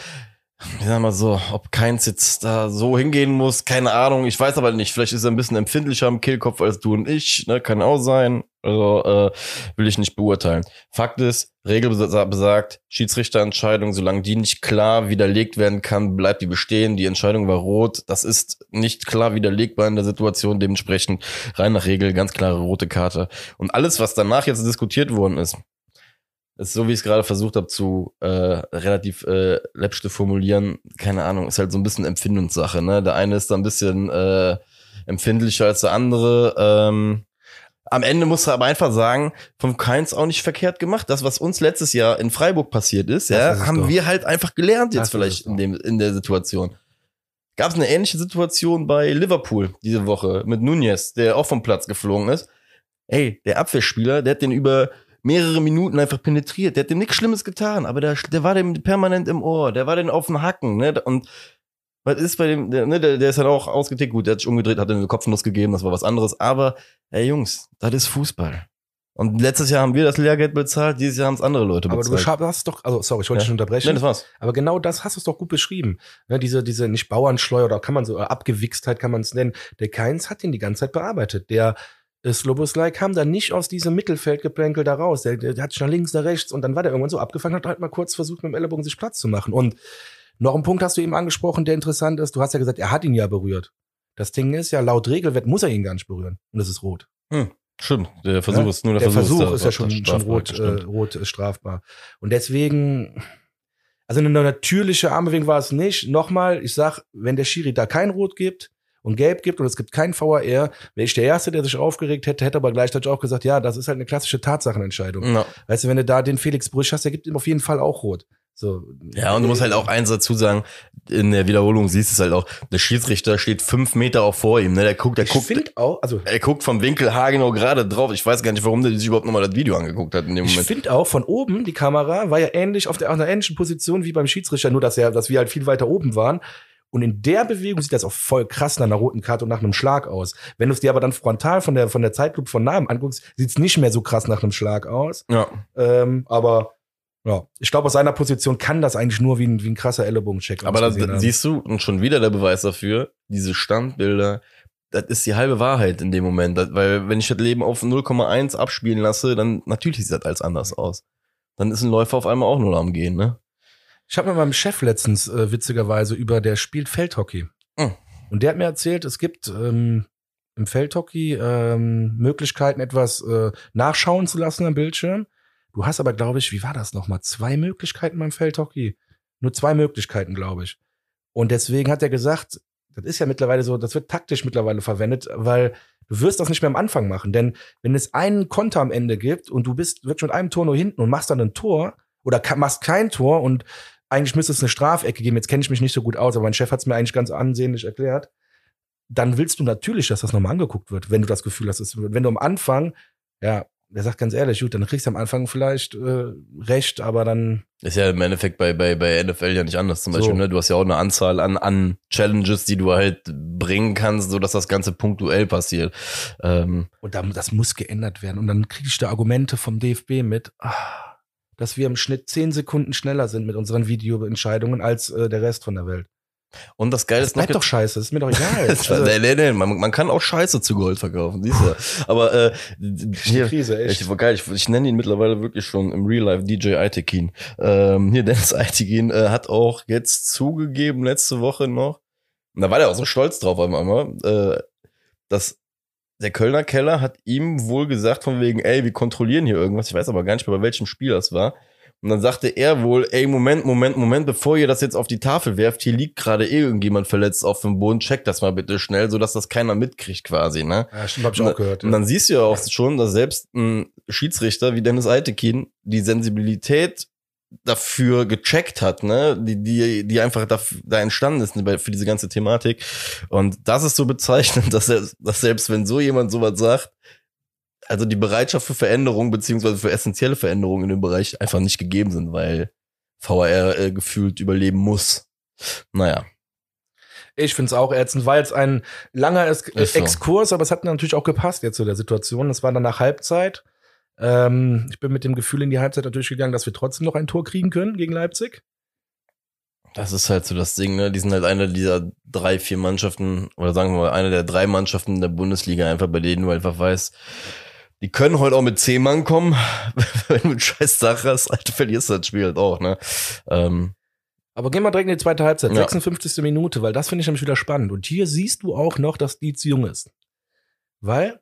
Speaker 2: Ich sag mal so, ob keins jetzt da so hingehen muss, keine Ahnung, ich weiß aber nicht. Vielleicht ist er ein bisschen empfindlicher am Kehlkopf als du und ich, ne, kann auch sein. Also, äh, will ich nicht beurteilen. Fakt ist, Regel besa- besagt, Schiedsrichterentscheidung, solange die nicht klar widerlegt werden kann, bleibt die bestehen. Die Entscheidung war rot. Das ist nicht klar widerlegbar in der Situation. Dementsprechend rein nach Regel, ganz klare rote Karte. Und alles, was danach jetzt diskutiert worden ist, ist so, wie ich es gerade versucht habe zu äh, relativ äh, läppsch zu formulieren, keine Ahnung, ist halt so ein bisschen Empfindungssache. Ne? Der eine ist da ein bisschen äh, empfindlicher als der andere. Ähm, am Ende muss er aber einfach sagen, vom Keins auch nicht verkehrt gemacht. Das, was uns letztes Jahr in Freiburg passiert ist,
Speaker 1: Das
Speaker 2: ja,
Speaker 1: ist
Speaker 2: haben
Speaker 1: doch.
Speaker 2: wir halt einfach gelernt
Speaker 1: Das
Speaker 2: jetzt
Speaker 1: ist
Speaker 2: vielleicht in, dem, in der Situation. Gab es eine ähnliche Situation bei Liverpool diese Woche mit Nunez, der auch vom Platz geflogen ist. Ey, der Abwehrspieler, der hat den über mehrere Minuten einfach penetriert. Der hat dem nichts Schlimmes getan, aber der, der war dem permanent im Ohr, der war den auf dem Hacken, ne? Und was ist bei dem, der, ne, der, der ist dann auch ausgetickt, gut, der hat sich umgedreht, hat eine Kopfnuss gegeben, das war was anderes. Aber, ey Jungs, das ist Fußball. Und letztes Jahr haben wir das Lehrgeld bezahlt, dieses Jahr haben es andere Leute
Speaker 1: Aber du
Speaker 2: bezahlt.
Speaker 1: hast doch, also sorry, ich wollte
Speaker 2: Ja.
Speaker 1: dich unterbrechen.
Speaker 2: Nee, das war's.
Speaker 1: Aber genau das hast du es doch gut beschrieben. Ja, diese, diese nicht Bauernschleuer oder kann man so, oder Abgewichstheit kann man es nennen. Der Keins hat ihn die ganze Zeit bearbeitet. Der äh, Sloboslai kam da nicht aus diesem Mittelfeldgeplänkel da raus. Der, der hat sich nach links, nach rechts und dann war der irgendwann so abgefangen, hat halt mal kurz versucht, mit dem Ellenbogen sich Platz zu machen. Und noch ein Punkt hast du eben angesprochen, der interessant ist. Du hast ja gesagt, er hat ihn ja berührt. Das Ding ist ja, laut Regelwert muss er ihn gar nicht berühren. Und das ist rot.
Speaker 2: Stimmt, der Versuch
Speaker 1: Ja?
Speaker 2: ist nur der,
Speaker 1: Der
Speaker 2: Versuch,
Speaker 1: Versuch ist ja
Speaker 2: da-
Speaker 1: schon, schon rot, äh, rot strafbar. Und deswegen, also eine natürliche Armbewegung war es nicht. Nochmal, ich sag, wenn der Schiri da kein Rot gibt und Gelb gibt und es gibt kein VAR, wäre ich der Erste, der sich aufgeregt hätte, hätte aber gleichzeitig auch gesagt, ja, das ist halt eine klassische Tatsachenentscheidung.
Speaker 2: Ja.
Speaker 1: Weißt du, wenn du da den Felix Brüsch hast, der gibt ihm auf jeden Fall auch Rot. So.
Speaker 2: Ja, und du musst halt auch eins dazu sagen, in der Wiederholung siehst du es halt auch, der Schiedsrichter steht fünf Meter auch vor ihm, ne? Der guckt, der
Speaker 1: ich
Speaker 2: guckt,
Speaker 1: auch, also
Speaker 2: er guckt vom Winkel haargenau gerade drauf. Ich weiß gar nicht, warum der sich überhaupt nochmal das Video angeguckt hat in dem
Speaker 1: Ich
Speaker 2: Moment.
Speaker 1: finde auch von oben, die Kamera war ja ähnlich auf der auf einer ähnlichen Position wie beim Schiedsrichter, nur dass, er, dass wir halt viel weiter oben waren. Und in der Bewegung sieht das auch voll krass nach einer roten Karte und nach einem Schlag aus. Wenn du es dir aber dann frontal von der, von der Zeitlupe von nahem anguckst, sieht es nicht mehr so krass nach einem Schlag aus.
Speaker 2: Ja.
Speaker 1: Ähm, aber ja, ich glaube, aus seiner Position kann das eigentlich nur wie ein, wie ein krasser Ellenbogencheck
Speaker 2: Aber da siehst du, und schon wieder der Beweis dafür, diese Standbilder, das ist die halbe Wahrheit in dem Moment. Das, weil wenn ich das Leben auf 0,1 abspielen lasse, dann natürlich sieht das alles anders aus. Dann ist ein Läufer auf einmal auch nur am Gehen, ne?
Speaker 1: Ich habe mit meinem Chef letztens äh, witzigerweise über, der spielt Feldhockey.
Speaker 2: Hm.
Speaker 1: Und der hat mir erzählt, es gibt ähm, im Feldhockey ähm, Möglichkeiten, etwas äh, nachschauen zu lassen am Bildschirm. Du hast aber, glaube ich, wie war das nochmal? Zwei Möglichkeiten beim Feldhockey. Nur zwei Möglichkeiten, glaube ich. Und deswegen hat er gesagt, das ist ja mittlerweile so, das wird taktisch mittlerweile verwendet, weil Du wirst das nicht mehr am Anfang machen, denn wenn es einen Konter am Ende gibt und du bist wirklich mit einem Tor nur hinten und machst dann ein Tor oder machst kein Tor und eigentlich müsste es eine Strafecke geben, jetzt kenne ich mich nicht so gut aus, aber mein Chef hat es mir eigentlich ganz ansehnlich erklärt, dann willst du natürlich, dass das nochmal angeguckt wird, wenn du das Gefühl hast, es wird. Wenn du am Anfang, ja, der sagt ganz ehrlich, gut, dann kriegst du am Anfang vielleicht äh, recht, aber dann.
Speaker 2: Ist ja im Endeffekt bei, bei, bei NFL ja nicht anders. Zum
Speaker 1: So.
Speaker 2: Beispiel, ne? Du hast ja auch eine Anzahl an, an Challenges, die du halt bringen kannst, so dass das Ganze punktuell passiert. Ähm,
Speaker 1: Und dann, das muss geändert werden. Und dann kriege ich da Argumente vom DFB mit, ah, dass wir im Schnitt zehn Sekunden schneller sind mit unseren Videoentscheidungen als äh, der Rest von der Welt.
Speaker 2: und das Geile
Speaker 1: Das
Speaker 2: ist noch.
Speaker 1: doch scheiße, ist mir doch egal. Also,
Speaker 2: nee, nee, nee, man, man kann auch Scheiße zu Gold verkaufen, siehst du. Aber äh, hier,
Speaker 1: Krise, echt.
Speaker 2: Ich, geil, ich, ich nenne ihn mittlerweile wirklich schon im Real Life DJ Aitekin. Ähm, hier, Dennis Aitekin äh, hat auch jetzt zugegeben, letzte Woche noch, und da war der auch so stolz drauf einmal, äh, dass der Kölner Keller hat ihm wohl gesagt von wegen, ey, wir kontrollieren hier irgendwas. Ich weiß aber gar nicht mehr, bei welchem Spiel das war. Und dann sagte er wohl, ey, Moment, Moment, Moment, bevor ihr das jetzt auf die Tafel werft, hier liegt gerade eh irgendjemand verletzt auf dem Boden, checkt das mal bitte schnell, sodass das keiner mitkriegt quasi, ne?
Speaker 1: ja, stimmt, hab ich auch gehört.
Speaker 2: Und dann siehst du ja auch schon, dass selbst ein Schiedsrichter wie Dennis Eitekin die Sensibilität dafür gecheckt hat, ne, die, die, die einfach da, da entstanden ist ne, für diese ganze Thematik. Und das ist so bezeichnend, dass, er, dass selbst wenn so jemand sowas sagt, also die Bereitschaft für Veränderung beziehungsweise für essentielle Veränderungen in dem Bereich einfach nicht gegeben sind, weil VR äh, gefühlt überleben muss. Naja,
Speaker 1: Ich finde es auch ätzend, war jetzt ein langer
Speaker 2: Ist so.
Speaker 1: Exkurs, aber es hat natürlich auch gepasst jetzt zu der Situation. Es war dann nach Halbzeit. Ähm, ich bin mit dem Gefühl in die Halbzeit natürlich gegangen, dass wir trotzdem noch ein Tor kriegen können gegen Leipzig.
Speaker 2: Das ist halt so das Ding, ne? Die sind halt eine dieser drei, vier Mannschaften, oder sagen wir mal, eine der drei Mannschaften der Bundesliga, einfach bei denen du einfach weißt, die können heute auch mit zehn Mann kommen. Wenn du einen scheiß Tag hast, Alter, verlierst du das Spiel halt auch, ne? Ähm,
Speaker 1: Aber gehen wir direkt in die zweite Halbzeit,
Speaker 2: Ja.
Speaker 1: 56. Minute, weil das finde ich nämlich wieder spannend. Und hier siehst du auch noch, dass Dietz jung ist. Weil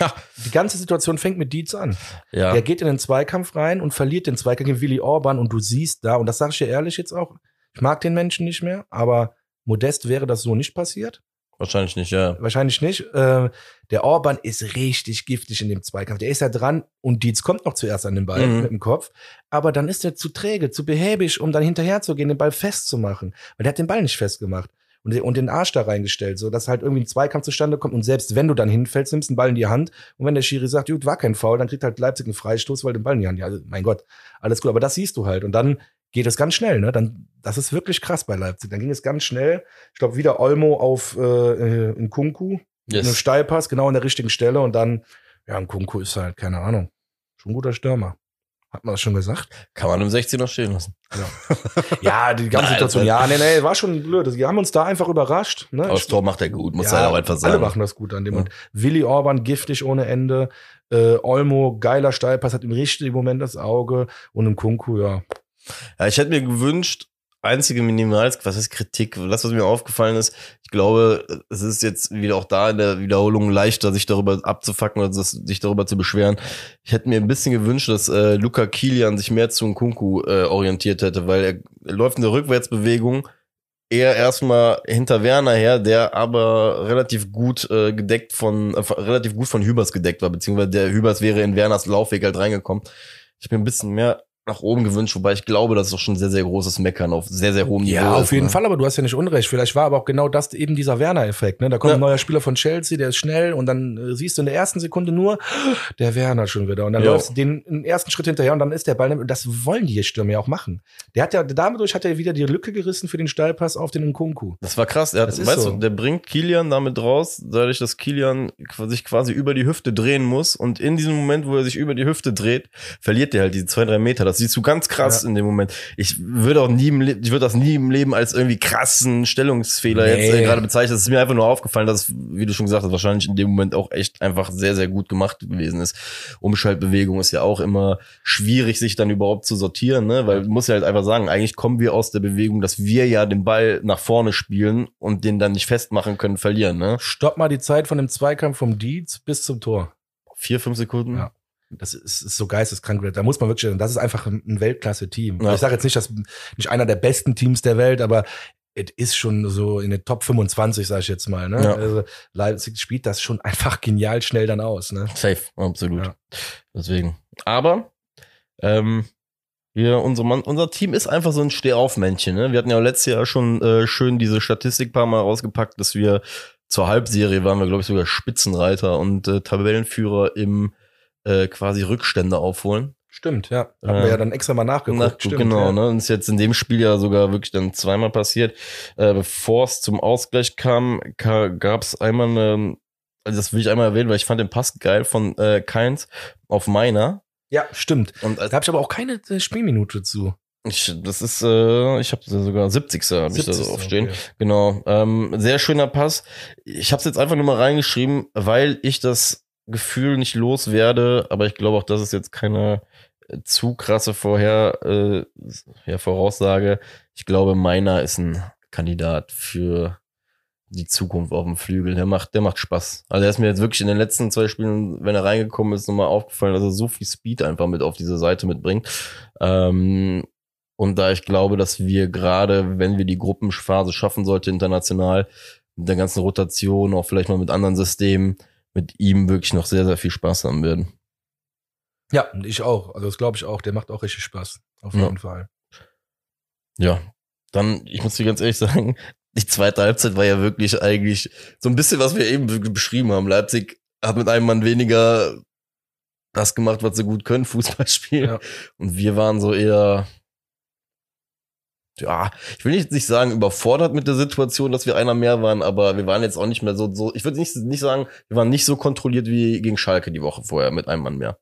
Speaker 2: Ha.
Speaker 1: die ganze Situation fängt mit Dietz an.
Speaker 2: ja.
Speaker 1: Der geht in den Zweikampf rein und verliert den Zweikampf gegen Willi Orban und du siehst da, und das sage ich dir ehrlich jetzt auch, ich mag den Menschen nicht mehr, aber Modest wäre das so nicht passiert.
Speaker 2: Wahrscheinlich nicht, ja.
Speaker 1: Wahrscheinlich nicht. Äh, der Orban ist richtig giftig in dem Zweikampf. Der ist ja dran und Dietz kommt noch zuerst an den Ball
Speaker 2: Mhm.
Speaker 1: mit dem Kopf. Aber dann ist er zu träge, zu behäbig, um dann hinterher zu gehen, den Ball festzumachen. Weil der hat den Ball nicht festgemacht. Und, den- und den Arsch da reingestellt, so dass halt irgendwie ein Zweikampf zustande kommt. Und selbst wenn du dann hinfällst, nimmst den Ball in die Hand. Und wenn der Schiri sagt, gut, war kein Foul, dann kriegt halt Leipzig einen Freistoß, weil den Ball in die Hand. Ja, also, mein Gott, alles gut. Aber das siehst du halt. Und dann geht es ganz schnell, ne? Dann, das ist wirklich krass bei Leipzig. Dann ging es ganz schnell. Ich glaube, wieder Olmo auf äh, in Kunku. Mit einem
Speaker 2: Yes.
Speaker 1: Steilpass, genau an der richtigen Stelle. Und dann, ja, ein Kunku ist halt, keine Ahnung, schon ein guter Stürmer. Hat man das schon gesagt?
Speaker 2: Kann man im 16er stehen lassen.
Speaker 1: Ja, die ganze
Speaker 2: Nein,
Speaker 1: Situation.
Speaker 2: das-
Speaker 1: Ja, nee, nee, war schon blöd. Die haben uns da einfach überrascht. Ne?
Speaker 2: Aber das Tor macht er gut, muss
Speaker 1: ja,
Speaker 2: er auch einfach sagen.
Speaker 1: Alle machen das gut an dem.
Speaker 2: Ja.
Speaker 1: Und Willi Orban giftig ohne Ende. Äh, Olmo, geiler Steilpass, hat im richtigen Moment das Auge. Und im Kunku, ja.
Speaker 2: Ja, ich hätte mir gewünscht, einzige Minimals, was ist Kritik? Das, was mir aufgefallen ist, ich glaube, es ist jetzt wieder auch da in der Wiederholung leichter, sich darüber abzufacken oder sich darüber zu beschweren. Ich hätte mir ein bisschen gewünscht, dass äh, Luca Kilian sich mehr zu Nkunku äh, orientiert hätte, weil er, er läuft in der Rückwärtsbewegung eher erstmal hinter Werner her, der aber relativ gut äh, gedeckt von, äh, relativ gut von Hübers gedeckt war, beziehungsweise der Hübers wäre in Werners Laufweg halt reingekommen. Ich bin ein bisschen mehr nach oben gewünscht, wobei ich glaube, das ist doch schon ein sehr, sehr großes Meckern auf sehr, sehr hohem Niveau.
Speaker 1: Ja, auf
Speaker 2: ist,
Speaker 1: jeden
Speaker 2: ne?
Speaker 1: Fall, aber du hast ja nicht Unrecht. Vielleicht war aber auch genau das eben dieser Werner-Effekt. Ne? Da kommt
Speaker 2: Ja.
Speaker 1: ein neuer Spieler von Chelsea, der ist schnell und dann äh, siehst du in der ersten Sekunde nur, der Werner schon wieder. Und dann
Speaker 2: Jo.
Speaker 1: läufst du den, ersten Schritt hinterher und dann ist der Ball. Und das wollen die Stürmer ja auch machen. Der hat ja, dadurch hat er wieder die Lücke gerissen für den Steilpass auf den Nkunku.
Speaker 2: Das war krass. Er hat, weißt
Speaker 1: so.
Speaker 2: du, der bringt Kilian damit raus, dadurch, dass Kilian sich quasi über die Hüfte drehen muss. Und in diesem Moment, wo er sich über die Hüfte dreht, verliert er halt diese zwei, drei Meter. Das siehst du ganz krass
Speaker 1: Ja.
Speaker 2: in dem Moment. Ich würde auch nie, im Le ich würde das nie im Leben als irgendwie krassen Stellungsfehler
Speaker 1: Nee.
Speaker 2: jetzt äh, gerade bezeichnen. Es ist mir einfach nur aufgefallen, dass, es, wie du schon gesagt hast, wahrscheinlich in dem Moment auch echt einfach sehr, sehr gut gemacht gewesen ist. Umschaltbewegung ist ja auch immer schwierig, sich dann überhaupt zu sortieren, ne? Weil du musst ja halt einfach sagen, eigentlich kommen wir aus der Bewegung, dass wir ja den Ball nach vorne spielen und den dann nicht festmachen können, verlieren, ne?
Speaker 1: Stopp mal die Zeit von dem Zweikampf vom Dietz bis zum Tor.
Speaker 2: Vier, fünf Sekunden.
Speaker 1: Ja. Das ist, ist so geisteskrank. Da muss man wirklich, das ist einfach ein Weltklasse-Team.
Speaker 2: Ja.
Speaker 1: Ich sage jetzt nicht, dass nicht einer der besten Teams der Welt, aber es ist schon so in den Top 25, sag ich jetzt mal. Ne?
Speaker 2: Ja.
Speaker 1: Also Leipzig spielt das schon einfach genial schnell dann aus. Ne?
Speaker 2: Safe, absolut.
Speaker 1: Ja.
Speaker 2: Deswegen. Aber ähm, wir, unser, Mann, unser Team ist einfach so ein Stehaufmännchen. Ne? Wir hatten ja letztes Jahr schon äh, schön diese Statistik paar Mal rausgepackt, dass wir zur Halbserie waren wir, glaube ich, sogar Spitzenreiter und äh, Tabellenführer im äh, quasi Rückstände aufholen.
Speaker 1: Stimmt, ja. Haben
Speaker 2: Äh,
Speaker 1: wir ja dann extra mal nachgeguckt.
Speaker 2: Nach,
Speaker 1: Stimmt,
Speaker 2: genau,
Speaker 1: ja.
Speaker 2: ne? Und ist jetzt in dem Spiel ja sogar wirklich dann zweimal passiert. Äh, Bevor es zum Ausgleich kam, ka gab es einmal eine, also das will ich einmal erwähnen, weil ich fand den Pass geil von äh, Keins auf meiner.
Speaker 1: Ja, stimmt.
Speaker 2: Und
Speaker 1: Da habe ich aber auch keine äh, Spielminute zu.
Speaker 2: ich, das ist, äh, ich habe sogar 70. habe ich da
Speaker 1: 70.
Speaker 2: aufstehen.
Speaker 1: Okay.
Speaker 2: Genau. Ähm, sehr schöner Pass. Ich habe es jetzt einfach nur mal reingeschrieben, weil ich das Gefühl nicht loswerde, aber ich glaube auch, das ist jetzt keine äh, zu krasse Vorher, äh, ja, Voraussage. Ich glaube, meiner ist ein Kandidat für die Zukunft auf dem Flügel. Der macht, der macht Spaß. Also er ist mir jetzt wirklich in den letzten zwei Spielen, wenn er reingekommen ist, nochmal aufgefallen, dass er so viel Speed einfach mit auf diese Seite mitbringt. Ähm, und da ich glaube, dass wir gerade, wenn wir die Gruppenphase schaffen sollte international, mit der ganzen Rotation, auch vielleicht mal mit anderen Systemen, mit ihm wirklich noch sehr, sehr viel Spaß haben werden.
Speaker 1: Ja, ich auch. Also das glaube ich auch. Der macht auch richtig Spaß. Auf
Speaker 2: Ja.
Speaker 1: jeden Fall.
Speaker 2: Ja, dann, ich muss dir ganz ehrlich sagen, die zweite Halbzeit war ja wirklich eigentlich so ein bisschen, was wir eben be- beschrieben haben. Leipzig hat mit einem Mann weniger das gemacht, was sie gut können, Fußball spielen.
Speaker 1: Ja.
Speaker 2: Und wir waren so eher, ja, ich will nicht, nicht sagen überfordert mit der Situation, dass wir einer mehr waren, aber wir waren jetzt auch nicht mehr so, so ich würde nicht, nicht sagen, wir waren nicht so kontrolliert wie gegen Schalke die Woche vorher mit einem Mann mehr.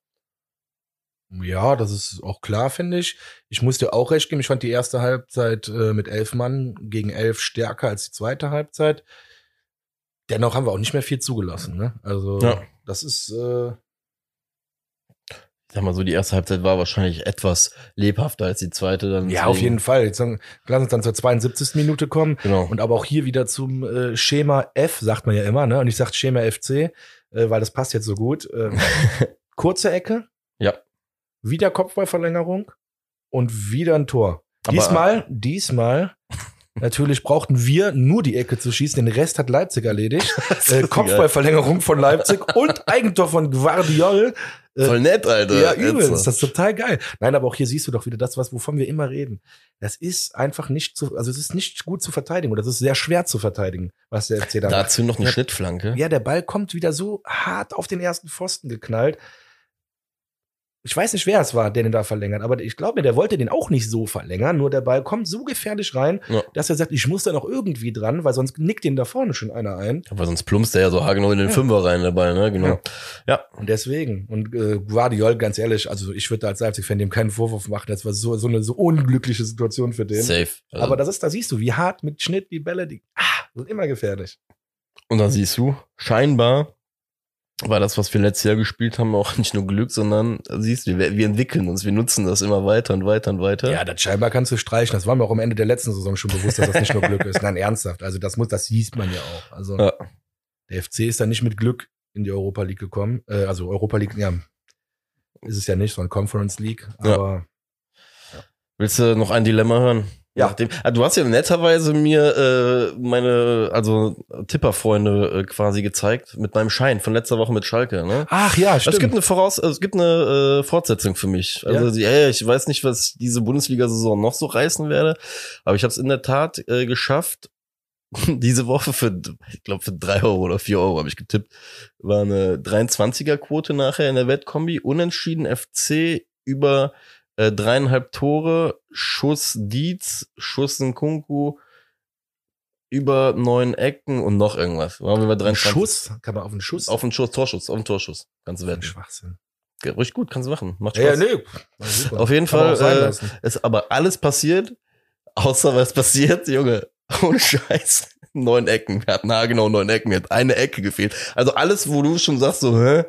Speaker 1: Ja, das ist auch klar, finde ich. Ich muss dir auch recht geben. Ich fand die erste Halbzeit äh, mit elf Mann gegen elf stärker als die zweite Halbzeit. Dennoch haben wir auch nicht mehr viel zugelassen. Ne? Also
Speaker 2: Ja.
Speaker 1: das ist äh,
Speaker 2: sag mal so, die erste Halbzeit war wahrscheinlich etwas lebhafter als die zweite dann.
Speaker 1: ja auf jeden Fall. Jetzt sagen, lass uns dann zur 72. Minute kommen.
Speaker 2: Genau.
Speaker 1: Und aber auch hier wieder zum äh, Schema F, sagt man ja immer, ne? Und ich sag Schema FC, äh, weil das passt jetzt so gut. Ähm, kurze Ecke.
Speaker 2: Ja.
Speaker 1: Wieder Kopfballverlängerung und wieder ein Tor.
Speaker 2: Aber-
Speaker 1: diesmal, diesmal, natürlich brauchten wir nur die Ecke zu schießen, den Rest hat Leipzig erledigt. äh, Kopfballverlängerung von Leipzig und Eigentor von Guardiol. Äh,
Speaker 2: Voll nett, Alter.
Speaker 1: ja, übelst. Das ist total geil. Nein, aber auch hier siehst du doch wieder das, was, wovon wir immer reden. Das ist einfach nicht zu, also es ist nicht gut zu verteidigen oder es ist sehr schwer zu verteidigen, was der FC da macht.
Speaker 2: Dazu noch eine
Speaker 1: Ja.
Speaker 2: Schnittflanke.
Speaker 1: Ja, der Ball kommt wieder so hart auf den ersten Pfosten geknallt. Ich weiß nicht, wer es war, der den da verlängert, aber ich glaube, der wollte den auch nicht so verlängern, nur der Ball kommt so gefährlich rein,
Speaker 2: Ja.
Speaker 1: dass er sagt, ich muss da noch irgendwie dran, weil sonst nickt den da vorne schon einer ein.
Speaker 2: Aber sonst plumpst der ja so haargenau in den
Speaker 1: Ja.
Speaker 2: Fünfer rein dabei, ne? Genau.
Speaker 1: Ja. Und deswegen. Und äh, Guardiol, ganz ehrlich, also ich würde da als Leipzig-Fan dem keinen Vorwurf machen. Das war so, so eine so unglückliche Situation für den.
Speaker 2: Safe. Also,
Speaker 1: Aber das ist, da siehst du, wie hart mit Schnitt die Bälle, die ah, sind immer gefährlich.
Speaker 2: und da siehst du, scheinbar war das, was wir letztes Jahr gespielt haben, auch nicht nur Glück, sondern da siehst du, wir, wir entwickeln uns, wir nutzen das immer weiter und weiter und weiter.
Speaker 1: Ja, das scheinbar kannst du streichen. Das war mir auch am Ende der letzten Saison schon bewusst, dass das nicht nur Glück ist. Nein, ernsthaft. Also das muss, das sieht man ja auch. Also
Speaker 2: Ja.
Speaker 1: der FC ist dann nicht mit Glück in die Europa League gekommen. Äh, also Europa League, ja, ist es ja nicht, sondern Conference League.
Speaker 2: Ja.
Speaker 1: Aber
Speaker 2: Willst du noch ein Dilemma hören?
Speaker 1: Ja.
Speaker 2: Nachdem, ah, du hast ja netterweise mir äh, meine, also Tipperfreunde äh, quasi gezeigt mit meinem Schein von letzter Woche mit Schalke, ne?
Speaker 1: ach ja,
Speaker 2: Es gibt eine Voraus, also es gibt eine äh, Fortsetzung für mich. Also ja. ja, ich weiß nicht, was diese Bundesliga-Saison noch so reißen werde, aber ich habe es in der Tat äh, geschafft. Diese Woche für, ich glaube für drei Euro oder vier Euro habe ich getippt, war eine 23er-Quote nachher in der Wettkombi. Unentschieden FC über äh, dreieinhalb Tore, Schuss Dietz, Schuss Nkunku, über neun Ecken und noch irgendwas. Waren wir bei
Speaker 1: ein
Speaker 2: 23.
Speaker 1: Schuss. Kann man auf einen Schuss?
Speaker 2: Auf den Schuss, Torschuss, auf den Torschuss. Kannst du wetten.
Speaker 1: Schwachsinn.
Speaker 2: Ja, Ruhig gut, kannst du machen. Macht
Speaker 1: Ja,
Speaker 2: Spaß.
Speaker 1: ja, nee. Na, super.
Speaker 2: Auf jeden Fall äh, ist aber alles passiert, außer was passiert, Junge. Ohne Scheiß. Neun Ecken. Wir hatten haargenau neun Ecken. Mir hat eine Ecke gefehlt. Also alles, wo du schon sagst, so, hä?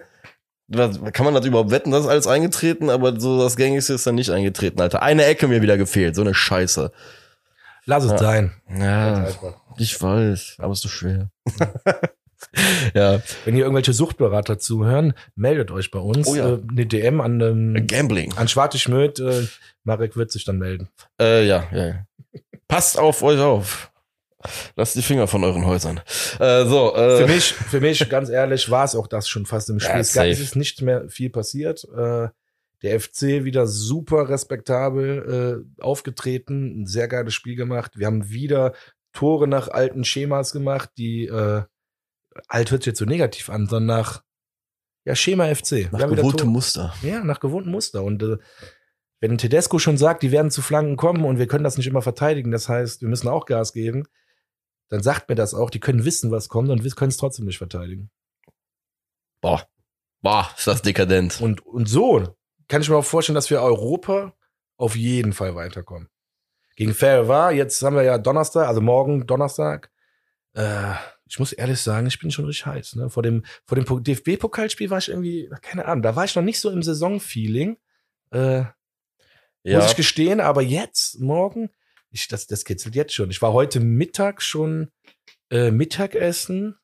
Speaker 2: Was, kann man das überhaupt wetten? Das ist alles eingetreten, aber so das Gängigste ist dann nicht eingetreten, Alter. Eine Ecke mir wieder gefehlt. So eine Scheiße.
Speaker 1: Lass es
Speaker 2: Ja.
Speaker 1: sein.
Speaker 2: Ja,
Speaker 1: Einfach.
Speaker 2: ich weiß, aber ist so schwer. ja,
Speaker 1: Wenn ihr irgendwelche Suchtberater zuhören, meldet euch bei uns.
Speaker 2: Oh ja.
Speaker 1: Äh, eine DM an, ähm,
Speaker 2: Gambling.
Speaker 1: an Schwarte Schmöd. Äh, Marek wird sich dann melden.
Speaker 2: Äh, ja, ja, ja. Passt auf euch auf. Lasst die Finger von euren Häusern. Äh, so, äh,
Speaker 1: Für mich, für mich, ganz ehrlich, war es auch das schon fast im Spiel.
Speaker 2: Ja,
Speaker 1: es ist nicht mehr viel passiert. Äh, der FC wieder super respektabel äh, aufgetreten, ein sehr geiles Spiel gemacht. Wir haben wieder Tore nach alten Schemas gemacht, die äh, alt hört sich jetzt so negativ an, sondern nach ja, Schema FC.
Speaker 2: nach gewohntem Muster.
Speaker 1: Ja, nach gewohntem Muster. Und äh, wenn Tedesco schon sagt, die werden zu Flanken kommen und wir können das nicht immer verteidigen, das heißt, wir müssen auch Gas geben, dann sagt mir das auch, die können wissen, was kommt und wir können es trotzdem nicht verteidigen.
Speaker 2: Boah. Boah, ist das dekadent.
Speaker 1: Und, und so kann ich mir auch vorstellen, dass wir Europa auf jeden Fall weiterkommen. Gegen Fair war, jetzt haben wir ja Donnerstag, also morgen Donnerstag. Äh, ich muss ehrlich sagen, ich bin schon richtig heiß. Ne? Vor dem, vor dem DFB-Pokalspiel war ich irgendwie, keine Ahnung, da war ich noch nicht so im Saisonfeeling. Äh,
Speaker 2: Ja,
Speaker 1: Muss ich gestehen, aber jetzt, morgen, ich, das, das kitzelt jetzt schon. Ich war heute Mittag schon äh, Mittagessen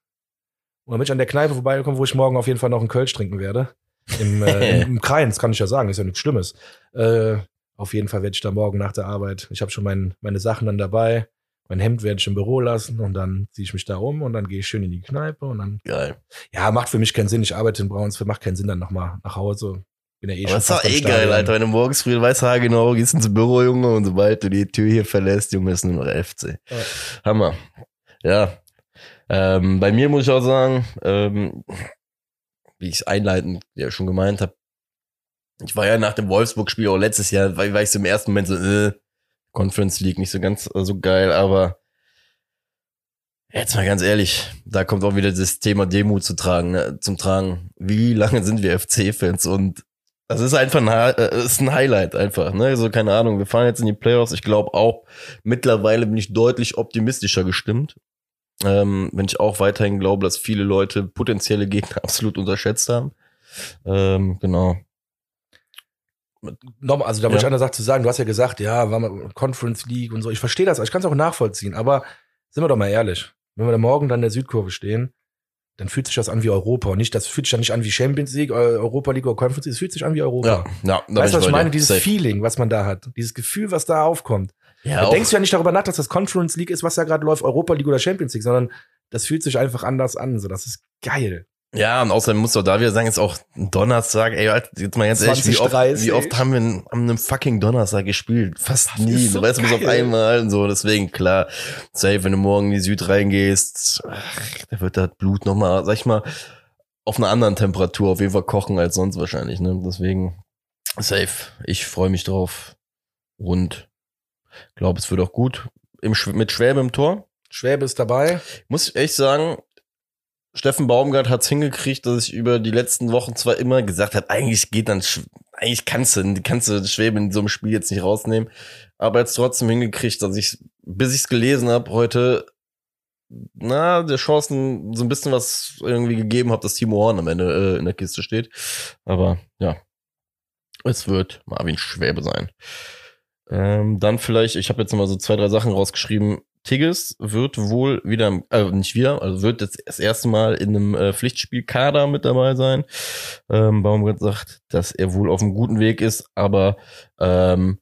Speaker 1: und dann bin ich an der Kneipe vorbeigekommen, wo ich morgen auf jeden Fall noch einen Kölsch trinken werde. Im, äh, im, Kreins, kann ich ja sagen, ist ja nichts Schlimmes. Äh, auf jeden Fall werde ich da morgen nach der Arbeit, ich habe schon mein, meine Sachen dann dabei, mein Hemd werde ich im Büro lassen und dann ziehe ich mich da um und dann gehe ich schön in die Kneipe und dann,
Speaker 2: geil.
Speaker 1: ja, macht für mich keinen Sinn. Ich arbeite in Braunsfeld, macht keinen Sinn dann nochmal nach Hause. Bin ja eh
Speaker 2: Aber das ist doch eh geil. Alter. Wenn du morgens früh weißt, genau, gehst ins Büro, Junge, und sobald du die Tür hier verlässt, Junge, ist nur noch FC.
Speaker 1: Ja.
Speaker 2: Hammer. Ja. Ähm, bei mir muss ich auch sagen, ähm, wie ich es einleitend ja schon gemeint habe, ich war ja nach dem Wolfsburg-Spiel auch letztes Jahr, war, war ich so im ersten Moment so, äh, Conference League nicht so ganz äh, so geil, aber jetzt mal ganz ehrlich, da kommt auch wieder das Thema Demut zu tragen, ne, zum Tragen. Wie lange sind wir FC-Fans und das ist einfach ein, äh, ist ein Highlight einfach, ne? So keine Ahnung. Wir fahren jetzt in die Playoffs. Ich glaube auch mittlerweile bin ich deutlich optimistischer gestimmt. Ähm, wenn ich auch weiterhin glaube, dass viele Leute potenzielle Gegner absolut unterschätzt haben. Ähm, genau.
Speaker 1: Nochmal, also da
Speaker 2: Ja.
Speaker 1: ich einer Sache zu sagen, du hast ja gesagt, ja, war mal Conference League und so. Ich verstehe das, ich kann es auch nachvollziehen, aber sind wir doch mal ehrlich, wenn wir da morgen dann in der Südkurve stehen, dann fühlt sich das an wie Europa und nicht, das fühlt sich dann nicht an wie Champions League, äh, Europa League oder Conference League, es fühlt sich an wie Europa.
Speaker 2: Ja, ja,
Speaker 1: weißt du, was ich meine? Dieses
Speaker 2: Safe.
Speaker 1: Feeling, was man da hat, dieses Gefühl, was da aufkommt.
Speaker 2: Ja,
Speaker 1: Da denkst du ja nicht darüber nach, dass das Conference League ist, was da gerade läuft, Europa League oder Champions League, sondern das fühlt sich einfach anders an, so, das ist geil.
Speaker 2: Ja, und außerdem musst du auch da wieder sagen, jetzt auch Donnerstag, ey, Alter, jetzt mal ganz ehrlich, wie oft,
Speaker 1: 20:30.
Speaker 2: wie oft haben wir an einem fucking Donnerstag gespielt? Fast
Speaker 1: Das
Speaker 2: nie.
Speaker 1: ist so
Speaker 2: du weißt, bis auf einmal und so. Deswegen, klar, safe, wenn du morgen in die Süd reingehst, ach, da wird das Blut nochmal, sag ich mal, auf einer anderen Temperatur auf jeden Fall kochen als sonst wahrscheinlich, ne? Deswegen, safe. Ich freue mich drauf. Und glaube, es wird auch gut. Im, mit Schwäbe im Tor.
Speaker 1: Schwäbe ist dabei.
Speaker 2: Muss ich echt sagen, Steffen Baumgart hat's hingekriegt, dass ich über die letzten Wochen zwar immer gesagt habe, eigentlich geht dann, eigentlich kannst du, kannst du Schwäbe in so einem Spiel jetzt nicht rausnehmen, aber jetzt trotzdem hingekriegt, dass ich, bis ich's gelesen habe, heute, na, der Chancen so ein bisschen was irgendwie gegeben habe, dass Timo Horn am Ende äh, in der Kiste steht. Aber ja, es wird Marvin Schwäbe sein. Ähm, dann vielleicht, ich habe jetzt noch mal so zwei, drei Sachen rausgeschrieben. Tigges wird wohl wieder, äh, nicht wieder, also wird jetzt das erste Mal in einem äh, Pflichtspielkader mit dabei sein. Ähm, Baumgart sagt, dass er wohl auf einem guten Weg ist, aber ähm,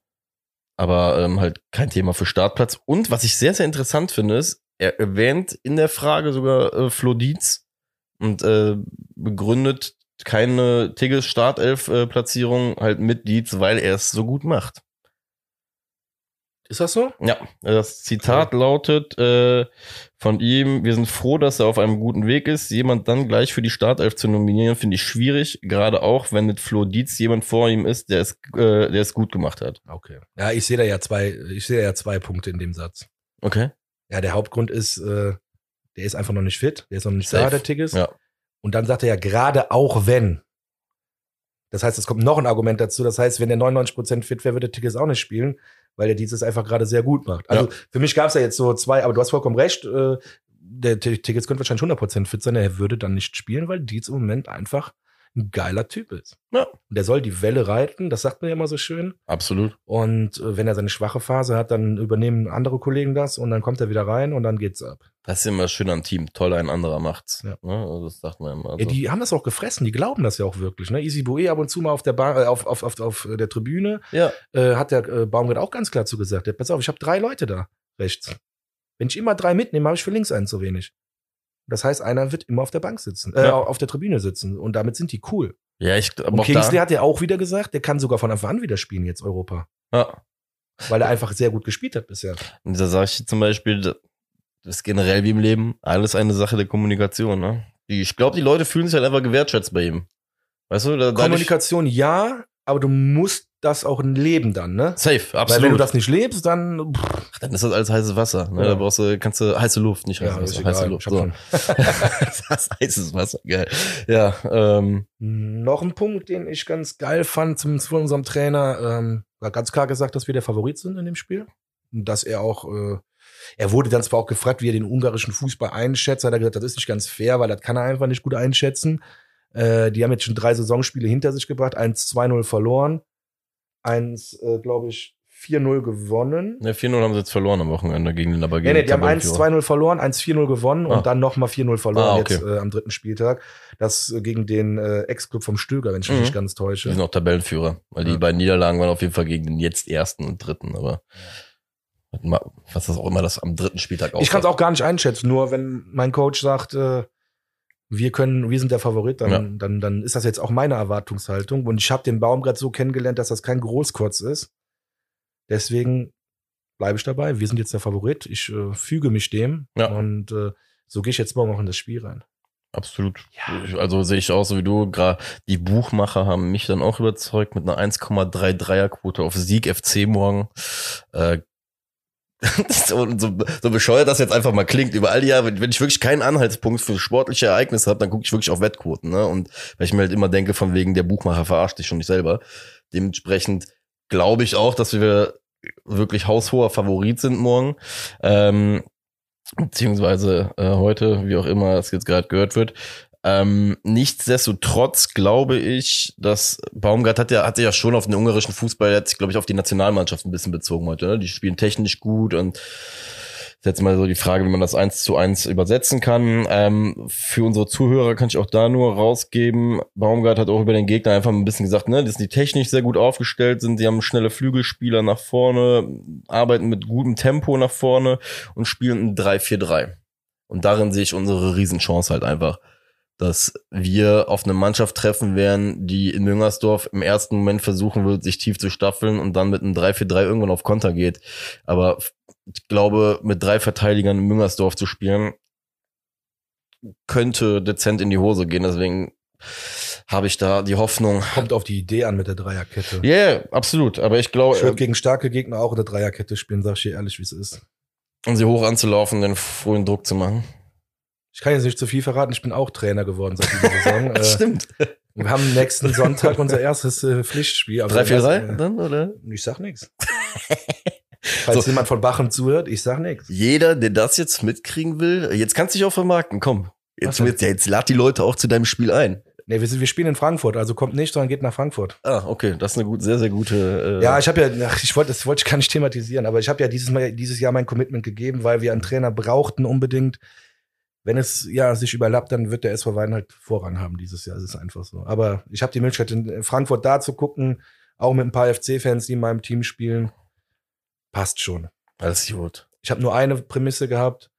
Speaker 2: aber ähm, halt kein Thema für Startplatz. Und was ich sehr, sehr interessant finde, ist, er erwähnt in der Frage sogar äh, Flo Dietz und äh, begründet keine Tigges Startelf-Platzierung halt mit Dietz, weil er es so gut macht.
Speaker 1: Ist das so?
Speaker 2: Ja, das Zitat lautet äh, von ihm, wir sind froh, dass er auf einem guten Weg ist. Jemand dann gleich für die Startelf zu nominieren, finde ich schwierig, gerade auch, wenn mit Flo Dietz jemand vor ihm ist, der es, äh, der es gut gemacht hat.
Speaker 1: Okay. Ja, ich sehe da ja zwei, ich sehe da ja zwei Punkte in dem Satz.
Speaker 2: Okay.
Speaker 1: Ja, der Hauptgrund ist, äh, der ist einfach noch nicht fit, der ist noch nicht
Speaker 2: Safe.
Speaker 1: da, der Tigges.
Speaker 2: Ja.
Speaker 1: Und dann sagt er ja gerade auch wenn. Das heißt, es kommt noch ein Argument dazu. Das heißt, wenn der 99% fit wäre, würde Tigges auch nicht spielen, weil der dieses einfach gerade sehr gut macht. Also für mich gab es ja jetzt so zwei, aber du hast vollkommen recht. Äh, der T- Tigges könnte wahrscheinlich 100% fit sein, er würde dann nicht spielen, weil Dietz im Moment einfach ein geiler Typ ist.
Speaker 2: Ja.
Speaker 1: Und der soll die Welle reiten, das sagt man ja immer so schön.
Speaker 2: Absolut.
Speaker 1: Und äh, wenn er seine schwache Phase hat, dann übernehmen andere Kollegen das und dann kommt er wieder rein und dann geht's ab.
Speaker 2: Das ist immer schön am Team. Toll, ein anderer macht's.
Speaker 1: Ja.
Speaker 2: Ne? Also das sagt man immer.
Speaker 1: Ja,
Speaker 2: Also.
Speaker 1: die haben das auch gefressen, die glauben das ja auch wirklich. Ne? Easy Boe ab und zu mal auf der Bar, äh, auf, auf, auf, auf der Tribüne
Speaker 2: ja.
Speaker 1: äh, hat der äh, Baumgart auch ganz klar zugesagt. Ja, pass auf, ich habe drei Leute da rechts. Wenn ich immer drei mitnehme, habe ich für links einen zu wenig. Das heißt, einer wird immer auf der Bank sitzen, äh,
Speaker 2: Ja.
Speaker 1: auf der Tribüne sitzen. Und damit sind die cool.
Speaker 2: Ja, ich aber
Speaker 1: Und Kingsley hat ja auch wieder gesagt, der kann sogar von Anfang an wieder spielen jetzt Europa.
Speaker 2: ja.
Speaker 1: Weil er einfach sehr gut gespielt hat bisher.
Speaker 2: Und da sage ich zum Beispiel, das ist generell wie im Leben alles eine Sache der Kommunikation. Ne? Ich glaube, die Leute fühlen sich halt einfach gewertschätzt bei ihm. Weißt du, da,
Speaker 1: Kommunikation ja, aber du musst das auch leben dann, ne?
Speaker 2: Safe,
Speaker 1: Weil
Speaker 2: absolut.
Speaker 1: wenn du das nicht lebst, dann
Speaker 2: Ach, dann ist das alles heißes Wasser. Ne?
Speaker 1: Ja.
Speaker 2: Da brauchst du, kannst du heiße Luft, nicht
Speaker 1: ja,
Speaker 2: heißes
Speaker 1: ist
Speaker 2: Wasser, heiße. Luft. So. das heißes Wasser, geil. Ja, ähm,
Speaker 1: Noch ein Punkt, den ich ganz geil fand, zumindest von unserem Trainer, ähm, war ganz klar gesagt, dass wir der Favorit sind in dem Spiel. Und dass er auch, äh, er wurde dann zwar auch gefragt, wie er den ungarischen Fußball einschätzt, hat er gesagt, das ist nicht ganz fair, weil das kann er einfach nicht gut einschätzen. Äh, die haben jetzt schon drei Saisonspiele hinter sich gebracht, 1-2-0 verloren, eins, äh, glaube ich, 4-0 gewonnen.
Speaker 2: ne, 4-0 haben sie jetzt verloren am Wochenende gegen den aber
Speaker 1: Nee, nee, die haben
Speaker 2: Tabellenführer.
Speaker 1: 1-2-0 verloren, 1-4-0 gewonnen
Speaker 2: Ah.
Speaker 1: und dann nochmal 4-0 verloren
Speaker 2: Ah, okay.
Speaker 1: jetzt äh, am dritten Spieltag. Das äh, gegen den äh, Ex-Club vom Stöger, wenn ich mich
Speaker 2: Mhm.
Speaker 1: nicht ganz täusche.
Speaker 2: Die sind auch Tabellenführer, weil die
Speaker 1: Ja.
Speaker 2: beiden Niederlagen waren auf jeden Fall gegen den jetzt ersten und dritten, aber was das auch immer das am dritten Spieltag
Speaker 1: Ich kann es auch gar nicht einschätzen, nur wenn mein Coach sagt, äh, wir können, wir sind der Favorit, dann,
Speaker 2: Ja.
Speaker 1: dann, dann ist das jetzt auch meine Erwartungshaltung. Und ich habe den Baum gerade so kennengelernt, dass das kein Großkotz ist. Deswegen bleibe ich dabei. Wir sind jetzt der Favorit. Ich äh, füge mich dem.
Speaker 2: Ja.
Speaker 1: Und äh, so gehe ich jetzt morgen auch in das Spiel rein.
Speaker 2: Absolut. Also sehe ich auch so wie du. Gerade die Buchmacher haben mich dann auch überzeugt mit einer 1,33er Quote auf Sieg FC morgen. Äh, so, so, so bescheuert das jetzt einfach mal klingt. Über all die Jahre, wenn ich wirklich keinen Anhaltspunkt für sportliche Ereignisse habe, dann gucke ich wirklich auf Wettquoten. Ne? Und weil ich mir halt immer denke, von wegen der Buchmacher verarscht dich schon nicht selber. Dementsprechend glaube ich auch, dass wir wirklich haushoher Favorit sind morgen. Ähm, beziehungsweise äh, heute, wie auch immer es jetzt gerade gehört wird. Ähm, nichtsdestotrotz glaube ich, dass Baumgart hat ja, hatte ja schon auf den ungarischen Fußball, hat sich, glaube ich, auf die Nationalmannschaft ein bisschen bezogen heute. Ne? Die spielen technisch gut und jetzt mal so die Frage, wie man das eins zu eins übersetzen kann. Ähm, für unsere Zuhörer kann ich auch da nur rausgeben. Baumgart hat auch über den Gegner einfach ein bisschen gesagt, ne, dass die technisch sehr gut aufgestellt sind. Die haben schnelle Flügelspieler nach vorne, arbeiten mit gutem Tempo nach vorne und spielen ein 3-4-3. Und darin sehe ich unsere Riesenchance halt einfach, dass wir auf eine Mannschaft treffen werden, die in Müngersdorf im ersten Moment versuchen wird, sich tief zu staffeln und dann mit einem 3-4-3 irgendwann auf Konter geht. Aber ich glaube, mit drei Verteidigern in Müngersdorf zu spielen, könnte dezent in die Hose gehen. Deswegen habe ich da die Hoffnung.
Speaker 1: Kommt auf die Idee an mit der Dreierkette.
Speaker 2: Ja, yeah, absolut. Aber ich glaube,
Speaker 1: Ich würde gegen starke Gegner auch in der Dreierkette spielen, sag ich dir ehrlich, wie es ist.
Speaker 2: um sie hoch anzulaufen, den frühen Druck zu machen.
Speaker 1: Ich kann jetzt nicht zu viel verraten, ich bin auch Trainer geworden seit dieser Saison. äh,
Speaker 2: Stimmt.
Speaker 1: wir haben nächsten Sonntag unser erstes äh, Pflichtspiel. Also
Speaker 2: 3-4-3
Speaker 1: äh,
Speaker 2: dann, oder?
Speaker 1: Ich sag nichts. Falls
Speaker 2: So.
Speaker 1: jemand von Bachen zuhört, ich sag nichts.
Speaker 2: Jeder, der das jetzt mitkriegen will, jetzt kannst du dich auch vermarkten, komm. Jetzt, jetzt, jetzt lad die Leute auch zu deinem Spiel ein.
Speaker 1: Nee, wir, sind, wir spielen in Frankfurt, also kommt nicht, sondern geht nach Frankfurt.
Speaker 2: Ah, okay, das ist eine gut, sehr, sehr gute. Äh,
Speaker 1: Ja, ich habe ja, ach, ich wollte, das wollte ich gar nicht thematisieren, aber ich habe ja dieses Mal, dieses Jahr mein Commitment gegeben, weil wir einen Trainer brauchten unbedingt. Wenn es ja sich überlappt, dann wird der SV Wein halt Vorrang haben dieses Jahr. Es ist einfach so. Aber ich habe die Möglichkeit, in Frankfurt da zu gucken, auch mit ein paar FC-Fans, die in meinem Team spielen. Passt schon.
Speaker 2: alles gut.
Speaker 1: Ich habe nur eine Prämisse gehabt.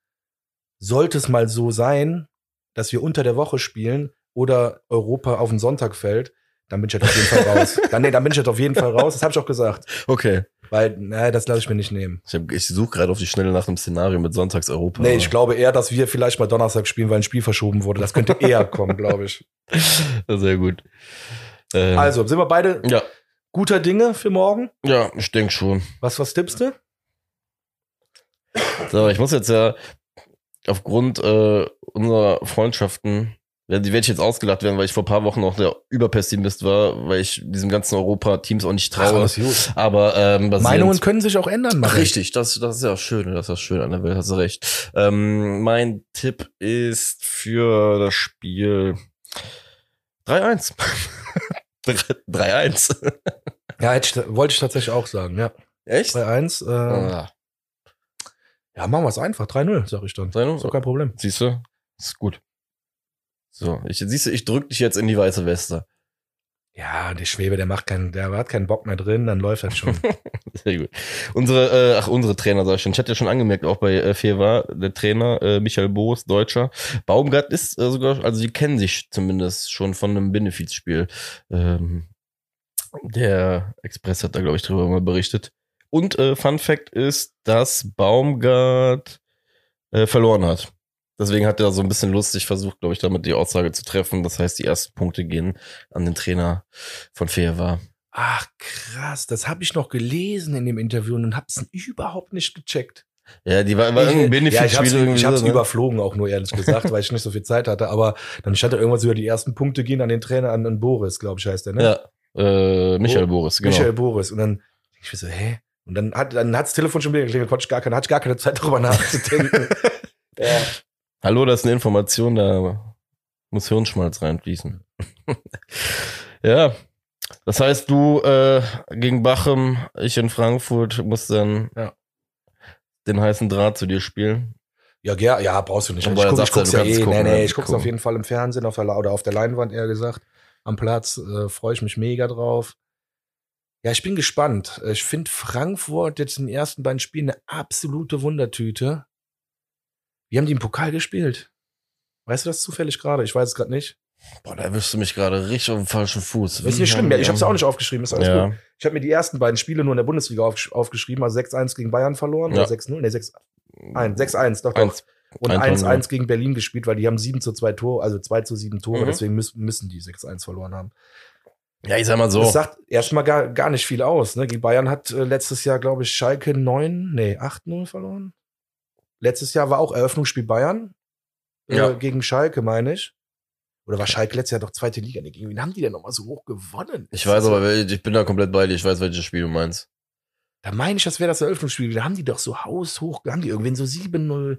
Speaker 1: Sollte es mal so sein, dass wir unter der Woche spielen oder Europa auf den Sonntag fällt, dann bin ich halt auf jeden Fall raus. Dann, nee, dann bin ich halt auf jeden Fall raus. Das habe ich auch gesagt.
Speaker 2: Okay.
Speaker 1: Weil, naja, das lasse ich mir nicht nehmen.
Speaker 2: Ich, hab- ich suche gerade auf die Schnelle nach einem Szenario mit Sonntags-Europa.
Speaker 1: Nee, ich glaube eher, dass wir vielleicht mal Donnerstag spielen, weil ein Spiel verschoben wurde. Das könnte eher kommen, glaube ich.
Speaker 2: Sehr gut. Ähm,
Speaker 1: Also, sind wir beide
Speaker 2: Ja,
Speaker 1: guter Dinge für morgen?
Speaker 2: ja, ich denke schon.
Speaker 1: Was, was tippst du?
Speaker 2: So, ich muss jetzt ja aufgrund äh, unserer Freundschaften, werde ich jetzt ausgelacht werden, weil ich vor ein paar Wochen noch der Überpessimist war, weil ich diesem ganzen Europa-Teams auch nicht traue.
Speaker 1: gut.
Speaker 2: Aber ähm,
Speaker 1: Meinungen können sich auch ändern,
Speaker 2: Ach, richtig, das, das ist ja schön, das ist ja schön an der Welt, hast du recht. Ähm, mein Tipp ist für das Spiel 3-1. 3-1.
Speaker 1: Ja, hätte wollte ich tatsächlich auch sagen, ja.
Speaker 2: Echt?
Speaker 1: 3-1. Äh,
Speaker 2: Ah,
Speaker 1: Ja, machen wir es einfach. 3-0, sag ich dann.
Speaker 2: 3-0?
Speaker 1: Ist doch kein Problem.
Speaker 2: Siehst du? Ist gut. So, ich, siehst du, ich drück dich jetzt in die weiße Weste.
Speaker 1: Ja, der Schwebe, der macht keinen, der hat keinen Bock mehr drin, dann läuft das schon.
Speaker 2: Sehr gut. Unsere, äh, ach, unsere Trainer, sag ich schon. Ich hatte ja schon angemerkt, auch bei äh, Fewa, der Trainer, äh, Michael Boos, Deutscher. Baumgart ist äh, sogar, also die kennen sich zumindest schon von einem Benefizspiel. Ähm, der Express hat da, glaube ich, drüber mal berichtet. Und äh, Fun Fact ist, dass Baumgart äh, verloren hat. Deswegen hat er so ein bisschen lustig versucht, glaube ich, damit die Aussage zu treffen. Das heißt, die ersten Punkte gehen an den Trainer von Fewa.
Speaker 1: Ach krass, das habe ich noch gelesen in dem Interview und hab's überhaupt nicht gecheckt.
Speaker 2: Ja, die war, war
Speaker 1: ich,
Speaker 2: irgendein
Speaker 1: ja, ich hab's, ich hab's
Speaker 2: ne?
Speaker 1: überflogen auch nur ehrlich gesagt, weil ich nicht so viel Zeit hatte. Aber dann stand da irgendwas über die ersten Punkte gehen an den Trainer, an, an Boris, glaube ich, heißt der, ne?
Speaker 2: Ja, äh, Michael Boris, genau.
Speaker 1: Michael Boris. Und dann ich mir so, hä? Und dann hat dann hat's Telefon schon wieder geklingelt, konnte ich gar keine, hatte ich gar keine Zeit darüber nachzudenken. ja.
Speaker 2: Hallo, das ist eine Information, da muss Hirnschmalz reinfließen. ja. Das heißt, du äh, gegen Bachem, ich in Frankfurt, musst dann
Speaker 1: Ja.
Speaker 2: den heißen Draht zu dir spielen.
Speaker 1: Ja, ger ja, brauchst du nicht.
Speaker 2: Aber
Speaker 1: ich guck, ich
Speaker 2: sagt ja,
Speaker 1: guck's
Speaker 2: du
Speaker 1: ja eh.
Speaker 2: gucken,
Speaker 1: nee,
Speaker 2: ne?
Speaker 1: nee, ich guck's
Speaker 2: Gucken.
Speaker 1: auf jeden Fall im Fernsehen auf der, oder auf der Leinwand, eher gesagt. Am Platz äh, freue ich mich mega drauf. Ja, ich bin gespannt. Äh, Ich finde Frankfurt jetzt in den ersten beiden Spielen eine absolute Wundertüte. Wie haben die im Pokal gespielt? Weißt du das zufällig gerade? Ich weiß es gerade nicht.
Speaker 2: Boah, da erwischst du mich gerade richtig auf dem falschen Fuß.
Speaker 1: Ist nicht schlimm. Ich habe es auch nicht aufgeschrieben. Ist alles
Speaker 2: Ja.
Speaker 1: gut. Ich habe mir die ersten beiden Spiele nur in der Bundesliga aufgesch aufgeschrieben. Also 6-1 gegen Bayern verloren.
Speaker 2: Ja.
Speaker 1: Oder 6-0. Nee, 6-1. 6-1, doch, doch.
Speaker 2: Eins.
Speaker 1: Und
Speaker 2: Ein Tor,
Speaker 1: 1-1 gegen Berlin gespielt, weil die haben 7 zu 2 Tore, also 2 zu 7 Tore,
Speaker 2: Mhm.
Speaker 1: deswegen müssen, müssen die 6-1 verloren haben.
Speaker 2: Ja, ich sag mal so.
Speaker 1: Das sagt erstmal gar, gar nicht viel aus. Ne? Gegen Bayern hat äh, letztes Jahr, glaube ich, Schalke 9, nee, 8-0 verloren. Letztes Jahr war auch Eröffnungsspiel Bayern äh,
Speaker 2: Ja.
Speaker 1: gegen Schalke, meine ich. Oder war Schalke letztes Jahr doch zweite Liga? Nee, gegen wen haben die denn nochmal so hoch gewonnen?
Speaker 2: Ich weiß aber, ich bin da komplett bei dir. Ich weiß, welches Spiel du meinst.
Speaker 1: Da meine ich, das wäre das Eröffnungsspiel. Da haben die doch so haushoch, da haben die irgendwen so 7-0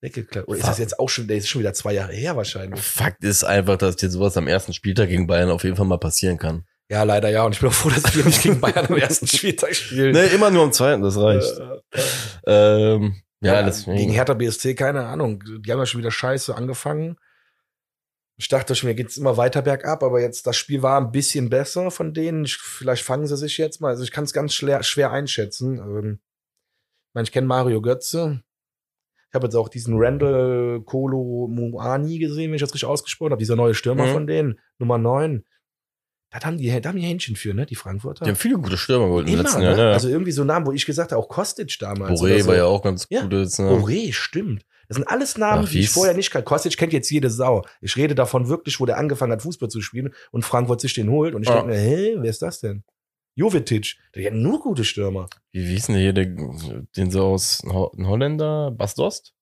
Speaker 1: weggeklappt. Oder ist das jetzt auch schon, der ist schon wieder zwei Jahre her wahrscheinlich.
Speaker 2: Fakt ist einfach, dass dir sowas am ersten Spieltag gegen Bayern auf jeden Fall mal passieren kann.
Speaker 1: Ja, leider ja. Und ich bin auch froh, dass wir nicht gegen Bayern am ersten Spieltag spielen.
Speaker 2: Nee, immer nur am zweiten, das reicht.
Speaker 1: Äh,
Speaker 2: Ähm, ja, deswegen.
Speaker 1: gegen Hertha BSC, keine Ahnung. Die haben ja schon wieder scheiße angefangen. Ich dachte schon, mir geht's immer weiter bergab, aber jetzt das Spiel war ein bisschen besser von denen. Ich, vielleicht fangen sie sich jetzt mal. Also ich kann es ganz schwer, schwer einschätzen. Ähm, ich meine, ich kenne Mario Götze. Ich habe jetzt auch diesen Randall Kolo Muani gesehen, wenn ich das richtig ausgesprochen habe. Dieser neue Stürmer
Speaker 2: Mhm.
Speaker 1: von denen, Nummer 9. Da haben die, da haben die Händchen für, ne? Die Frankfurter.
Speaker 2: Die haben viele gute Stürmer geholt den
Speaker 1: Immer,
Speaker 2: letzten
Speaker 1: ne?
Speaker 2: Jahren. Ja.
Speaker 1: Also irgendwie so Namen, wo ich gesagt habe, auch Kostic damals.
Speaker 2: Boré
Speaker 1: so.
Speaker 2: war ja auch ganz
Speaker 1: Ja.
Speaker 2: gut jetzt. Ne?
Speaker 1: Boré, stimmt. Das sind alles Namen,
Speaker 2: Ach,
Speaker 1: die ich vorher nicht kannte. Kostic kennt jetzt jede Sau. Ich rede davon wirklich, wo der angefangen hat, Fußball zu spielen und Frankfurt sich den holt. Und ich
Speaker 2: Ja.
Speaker 1: denke mir, hä, wer ist das denn? Jovetic. Der hat nur gute Stürmer.
Speaker 2: Wie wie hieß denn der hier, der, den so aus ein Holländer, Bastost?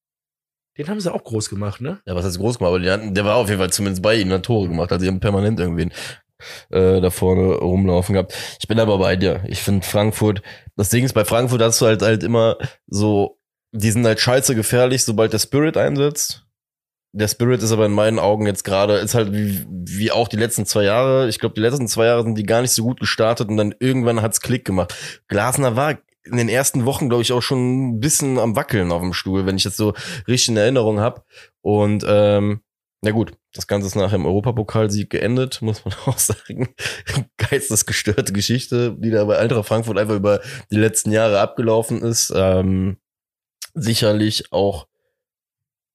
Speaker 1: Den haben sie auch groß gemacht, ne?
Speaker 2: Ja, was heißt groß gemacht, aber die hatten, der war auf jeden Fall zumindest bei ihnen, hat Tore gemacht, also die haben permanent irgendwen äh, da vorne rumlaufen gehabt. Ich bin aber bei dir. Ich finde Frankfurt, das Ding ist, bei Frankfurt hast du halt halt immer so, die sind halt scheiße gefährlich, sobald der Spirit einsetzt. Der Spirit ist aber in meinen Augen jetzt gerade, ist halt wie, wie auch die letzten zwei Jahre. Ich glaube, die letzten zwei Jahre sind die gar nicht so gut gestartet und dann irgendwann hat's Klick gemacht. Glasner war in den ersten Wochen, glaube ich, auch schon ein bisschen am Wackeln auf dem Stuhl, wenn ich das so richtig in Erinnerung habe. Und ähm, na gut, das Ganze ist nachher im Europapokalsieg geendet, muss man auch sagen. Geistesgestörte Geschichte, die da bei Eintracht Frankfurt einfach über die letzten Jahre abgelaufen ist. Ähm, sicherlich auch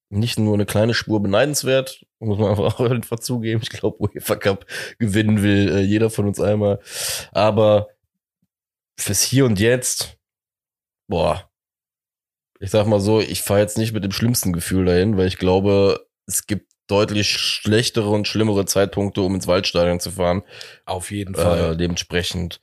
Speaker 2: nicht nur eine kleine Spur beneidenswert, muss man einfach auch einfach zugeben. Ich glaube, UEFA Cup gewinnen will äh, jeder von uns einmal. Aber fürs Hier und Jetzt, boah, ich sag mal so, ich fahre jetzt nicht mit dem schlimmsten Gefühl dahin, weil ich glaube, es gibt deutlich schlechtere und schlimmere Zeitpunkte, um ins Waldstadion zu fahren.
Speaker 1: Auf jeden
Speaker 2: Äh, dementsprechend,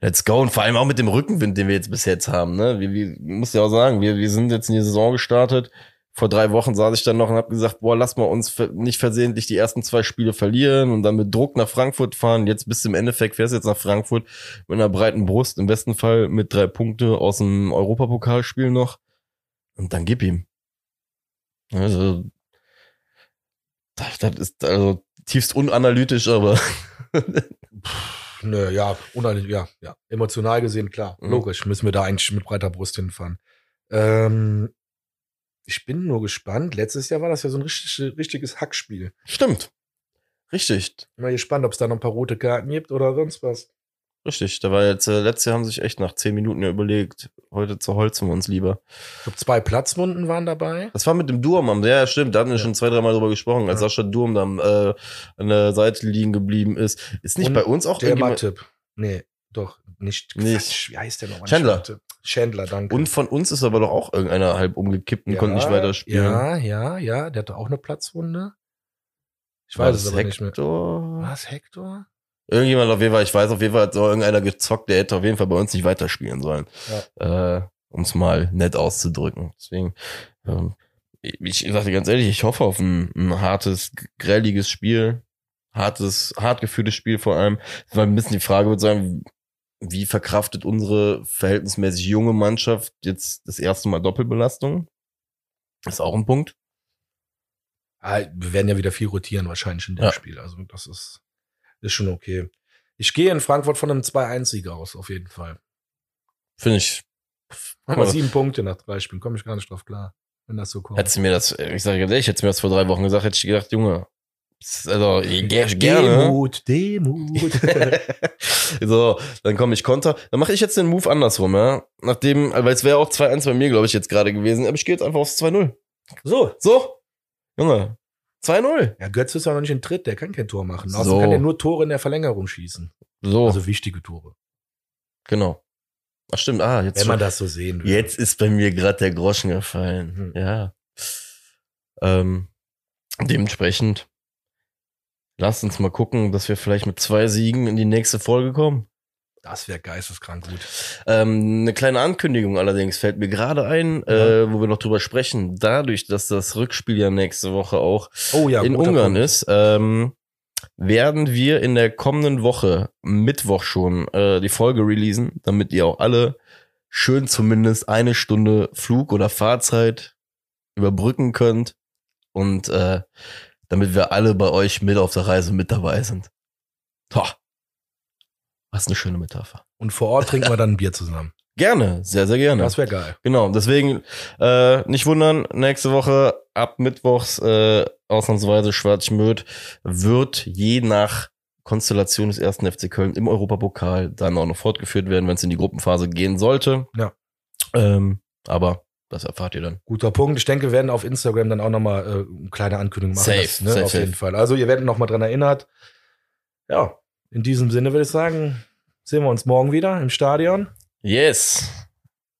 Speaker 2: let's go. Und vor allem auch mit dem Rückenwind, den wir jetzt bis jetzt haben. Ne? Wir, wir muss ja auch sagen, wir, wir sind jetzt in die Saison gestartet. Vor drei Wochen saß ich dann noch und habe gesagt, boah, lass mal uns nicht versehentlich die ersten zwei Spiele verlieren und dann mit Druck nach Frankfurt fahren. Jetzt bis im Endeffekt fährst du jetzt nach Frankfurt mit einer breiten Brust, im besten Fall mit drei Punkte aus dem Europapokalspiel noch. Und dann gib ihm. Also, das, ist also tiefst unanalytisch, aber
Speaker 1: Nö, ja, unangenehm, ja, ja. Emotional gesehen, klar.
Speaker 2: Mhm.
Speaker 1: Logisch, müssen wir da eigentlich mit breiter Brust hinfahren. Ähm, ich bin nur gespannt. Letztes Jahr war das ja so ein richtig, richtiges Hackspiel.
Speaker 2: Stimmt. Richtig,
Speaker 1: Mal gespannt, ob es da noch ein paar rote Karten gibt oder sonst was.
Speaker 2: Richtig. Da war jetzt, äh, letztes Jahr haben sich echt nach zehn Minuten ja überlegt, heute zerholzen wir uns lieber.
Speaker 1: Ich glaube, zwei Platzwunden waren dabei.
Speaker 2: Das war mit dem Durm am, ja, stimmt, da hatten wir
Speaker 1: Ja.
Speaker 2: schon zwei, drei Mal drüber gesprochen, als
Speaker 1: Ja.
Speaker 2: Sascha Durm dann äh, an der Seite liegen geblieben ist. Ist nicht
Speaker 1: Und
Speaker 2: bei uns auch
Speaker 1: Der Matip. Nee, doch, nicht.
Speaker 2: Nicht.
Speaker 1: Quatsch, wie heißt der nochmal?
Speaker 2: Chandler.
Speaker 1: Chandler, danke.
Speaker 2: Und von uns ist aber doch auch irgendeiner halb umgekippt und
Speaker 1: ja,
Speaker 2: konnte nicht weiterspielen.
Speaker 1: Ja, ja, ja, der hatte auch eine Platzwunde. Ich weiß es aber nicht mehr.
Speaker 2: Hector?
Speaker 1: Was, Hector?
Speaker 2: Irgendjemand auf jeden Fall, ich weiß auf jeden Fall, hat so irgendeiner gezockt, der hätte auf jeden Fall bei uns nicht weiterspielen sollen. Äh, um es mal nett auszudrücken. Deswegen, ähm, ich, ich sage dir ganz ehrlich, ich hoffe auf ein, ein hartes, grelliges Spiel. Hartes, hart geführtes Spiel vor allem. Weil ein bisschen die Frage wird sein, wie verkraftet unsere verhältnismäßig junge Mannschaft jetzt das erste Mal Doppelbelastung? Ist auch ein Punkt.
Speaker 1: Ah, wir werden ja wieder viel rotieren wahrscheinlich in dem
Speaker 2: Ja.
Speaker 1: Spiel. Also das ist, ist schon okay. Ich gehe in Frankfurt von einem 2-1-Sieg aus, auf jeden Fall.
Speaker 2: Finde ich. Ja.
Speaker 1: sieben Punkte nach drei Spielen, komme ich gar nicht drauf klar, wenn das so kommt.
Speaker 2: Hättest du mir das, ich sage ganz ehrlich, hättest du mir das vor drei Wochen gesagt, hätte ich gedacht, Junge, also ge gerne.
Speaker 1: Demut, Demut.
Speaker 2: so, dann komme ich Konter. Dann mache ich jetzt den Move andersrum, ja. Nachdem, weil es wäre auch 2-1 bei mir, glaube ich, jetzt gerade gewesen, aber ich gehe jetzt einfach aufs 2-0.
Speaker 1: so.
Speaker 2: So, Junge, 2-0.
Speaker 1: Ja, Götze ist ja noch nicht in Tritt, der kann kein Tor machen.
Speaker 2: So.
Speaker 1: Außerdem kann er nur Tore in der Verlängerung schießen.
Speaker 2: So,
Speaker 1: Also wichtige Tore.
Speaker 2: genau. Ach stimmt, ah, jetzt,
Speaker 1: Wenn man das so sehen will.
Speaker 2: jetzt ist bei mir gerade der Groschen gefallen.
Speaker 1: Mhm.
Speaker 2: Ja. Ähm, dementsprechend, lasst uns mal gucken, dass wir vielleicht mit zwei Siegen in die nächste Folge kommen.
Speaker 1: Das wäre geisteskrank gut.
Speaker 2: Ähm, eine kleine Ankündigung allerdings fällt mir gerade ein, äh, wo wir noch drüber sprechen. Dadurch, dass das Rückspiel ja nächste Woche auch
Speaker 1: Oh ja,
Speaker 2: in Ungarn
Speaker 1: Punkt.
Speaker 2: ist, ähm, werden wir in der kommenden Woche, Mittwoch schon, äh, die Folge releasen, damit ihr auch alle schön zumindest eine Stunde Flug oder Fahrzeit überbrücken könnt und äh, damit wir alle bei euch mit auf der Reise mit dabei sind. Toh. Was eine schöne Metapher.
Speaker 1: Und vor Ort trinken wir dann ein Bier zusammen.
Speaker 2: Gerne, sehr, sehr gerne.
Speaker 1: Das wäre geil.
Speaker 2: Genau, deswegen äh, nicht wundern, nächste Woche ab Mittwochs äh, ausnahmsweise Schwarzschmöd wird je nach Konstellation des ersten FC Köln im Europapokal dann auch noch fortgeführt werden, wenn es in die Gruppenphase gehen sollte.
Speaker 1: Ja.
Speaker 2: Ähm, aber das erfahrt ihr dann.
Speaker 1: Guter Punkt. Ich denke, wir werden auf Instagram dann auch nochmal äh, eine kleine Ankündigung machen.
Speaker 2: Safe,
Speaker 1: das, ne,
Speaker 2: safe,
Speaker 1: auf jeden
Speaker 2: safe.
Speaker 1: Fall. Also ihr werdet nochmal dran erinnert. Ja, in diesem Sinne würde ich sagen, sehen wir uns morgen wieder im Stadion.
Speaker 2: Yes.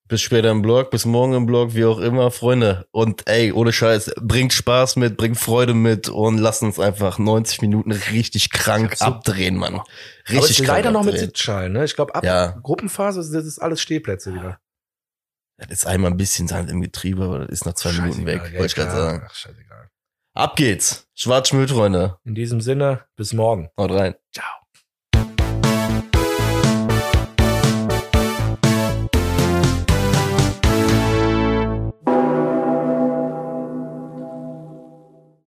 Speaker 2: Bis später im Blog, bis morgen im Blog, wie auch immer, Freunde. Und ey, ohne Scheiß, bringt Spaß mit, bringt Freude mit und lasst uns einfach 90 Minuten richtig krank
Speaker 1: so-
Speaker 2: abdrehen, Mann.
Speaker 1: Aber
Speaker 2: Richtig
Speaker 1: es ist
Speaker 2: krank
Speaker 1: leider noch mit
Speaker 2: abdrehen.
Speaker 1: Sitzschalen. Ne? Ich glaube, ab
Speaker 2: Ja.
Speaker 1: Gruppenphase das ist alles Stehplätze wieder.
Speaker 2: Das ist einmal ein bisschen Sand im Getriebe, aber das ist nach zwei Minuten weg,
Speaker 1: Scheißegal,
Speaker 2: wollte ich gerade sagen.
Speaker 1: Ach, scheißegal.
Speaker 2: Ab geht's. Schwarzschmüll, Freunde.
Speaker 1: In diesem Sinne, bis morgen.
Speaker 2: Haut rein.
Speaker 1: Ciao.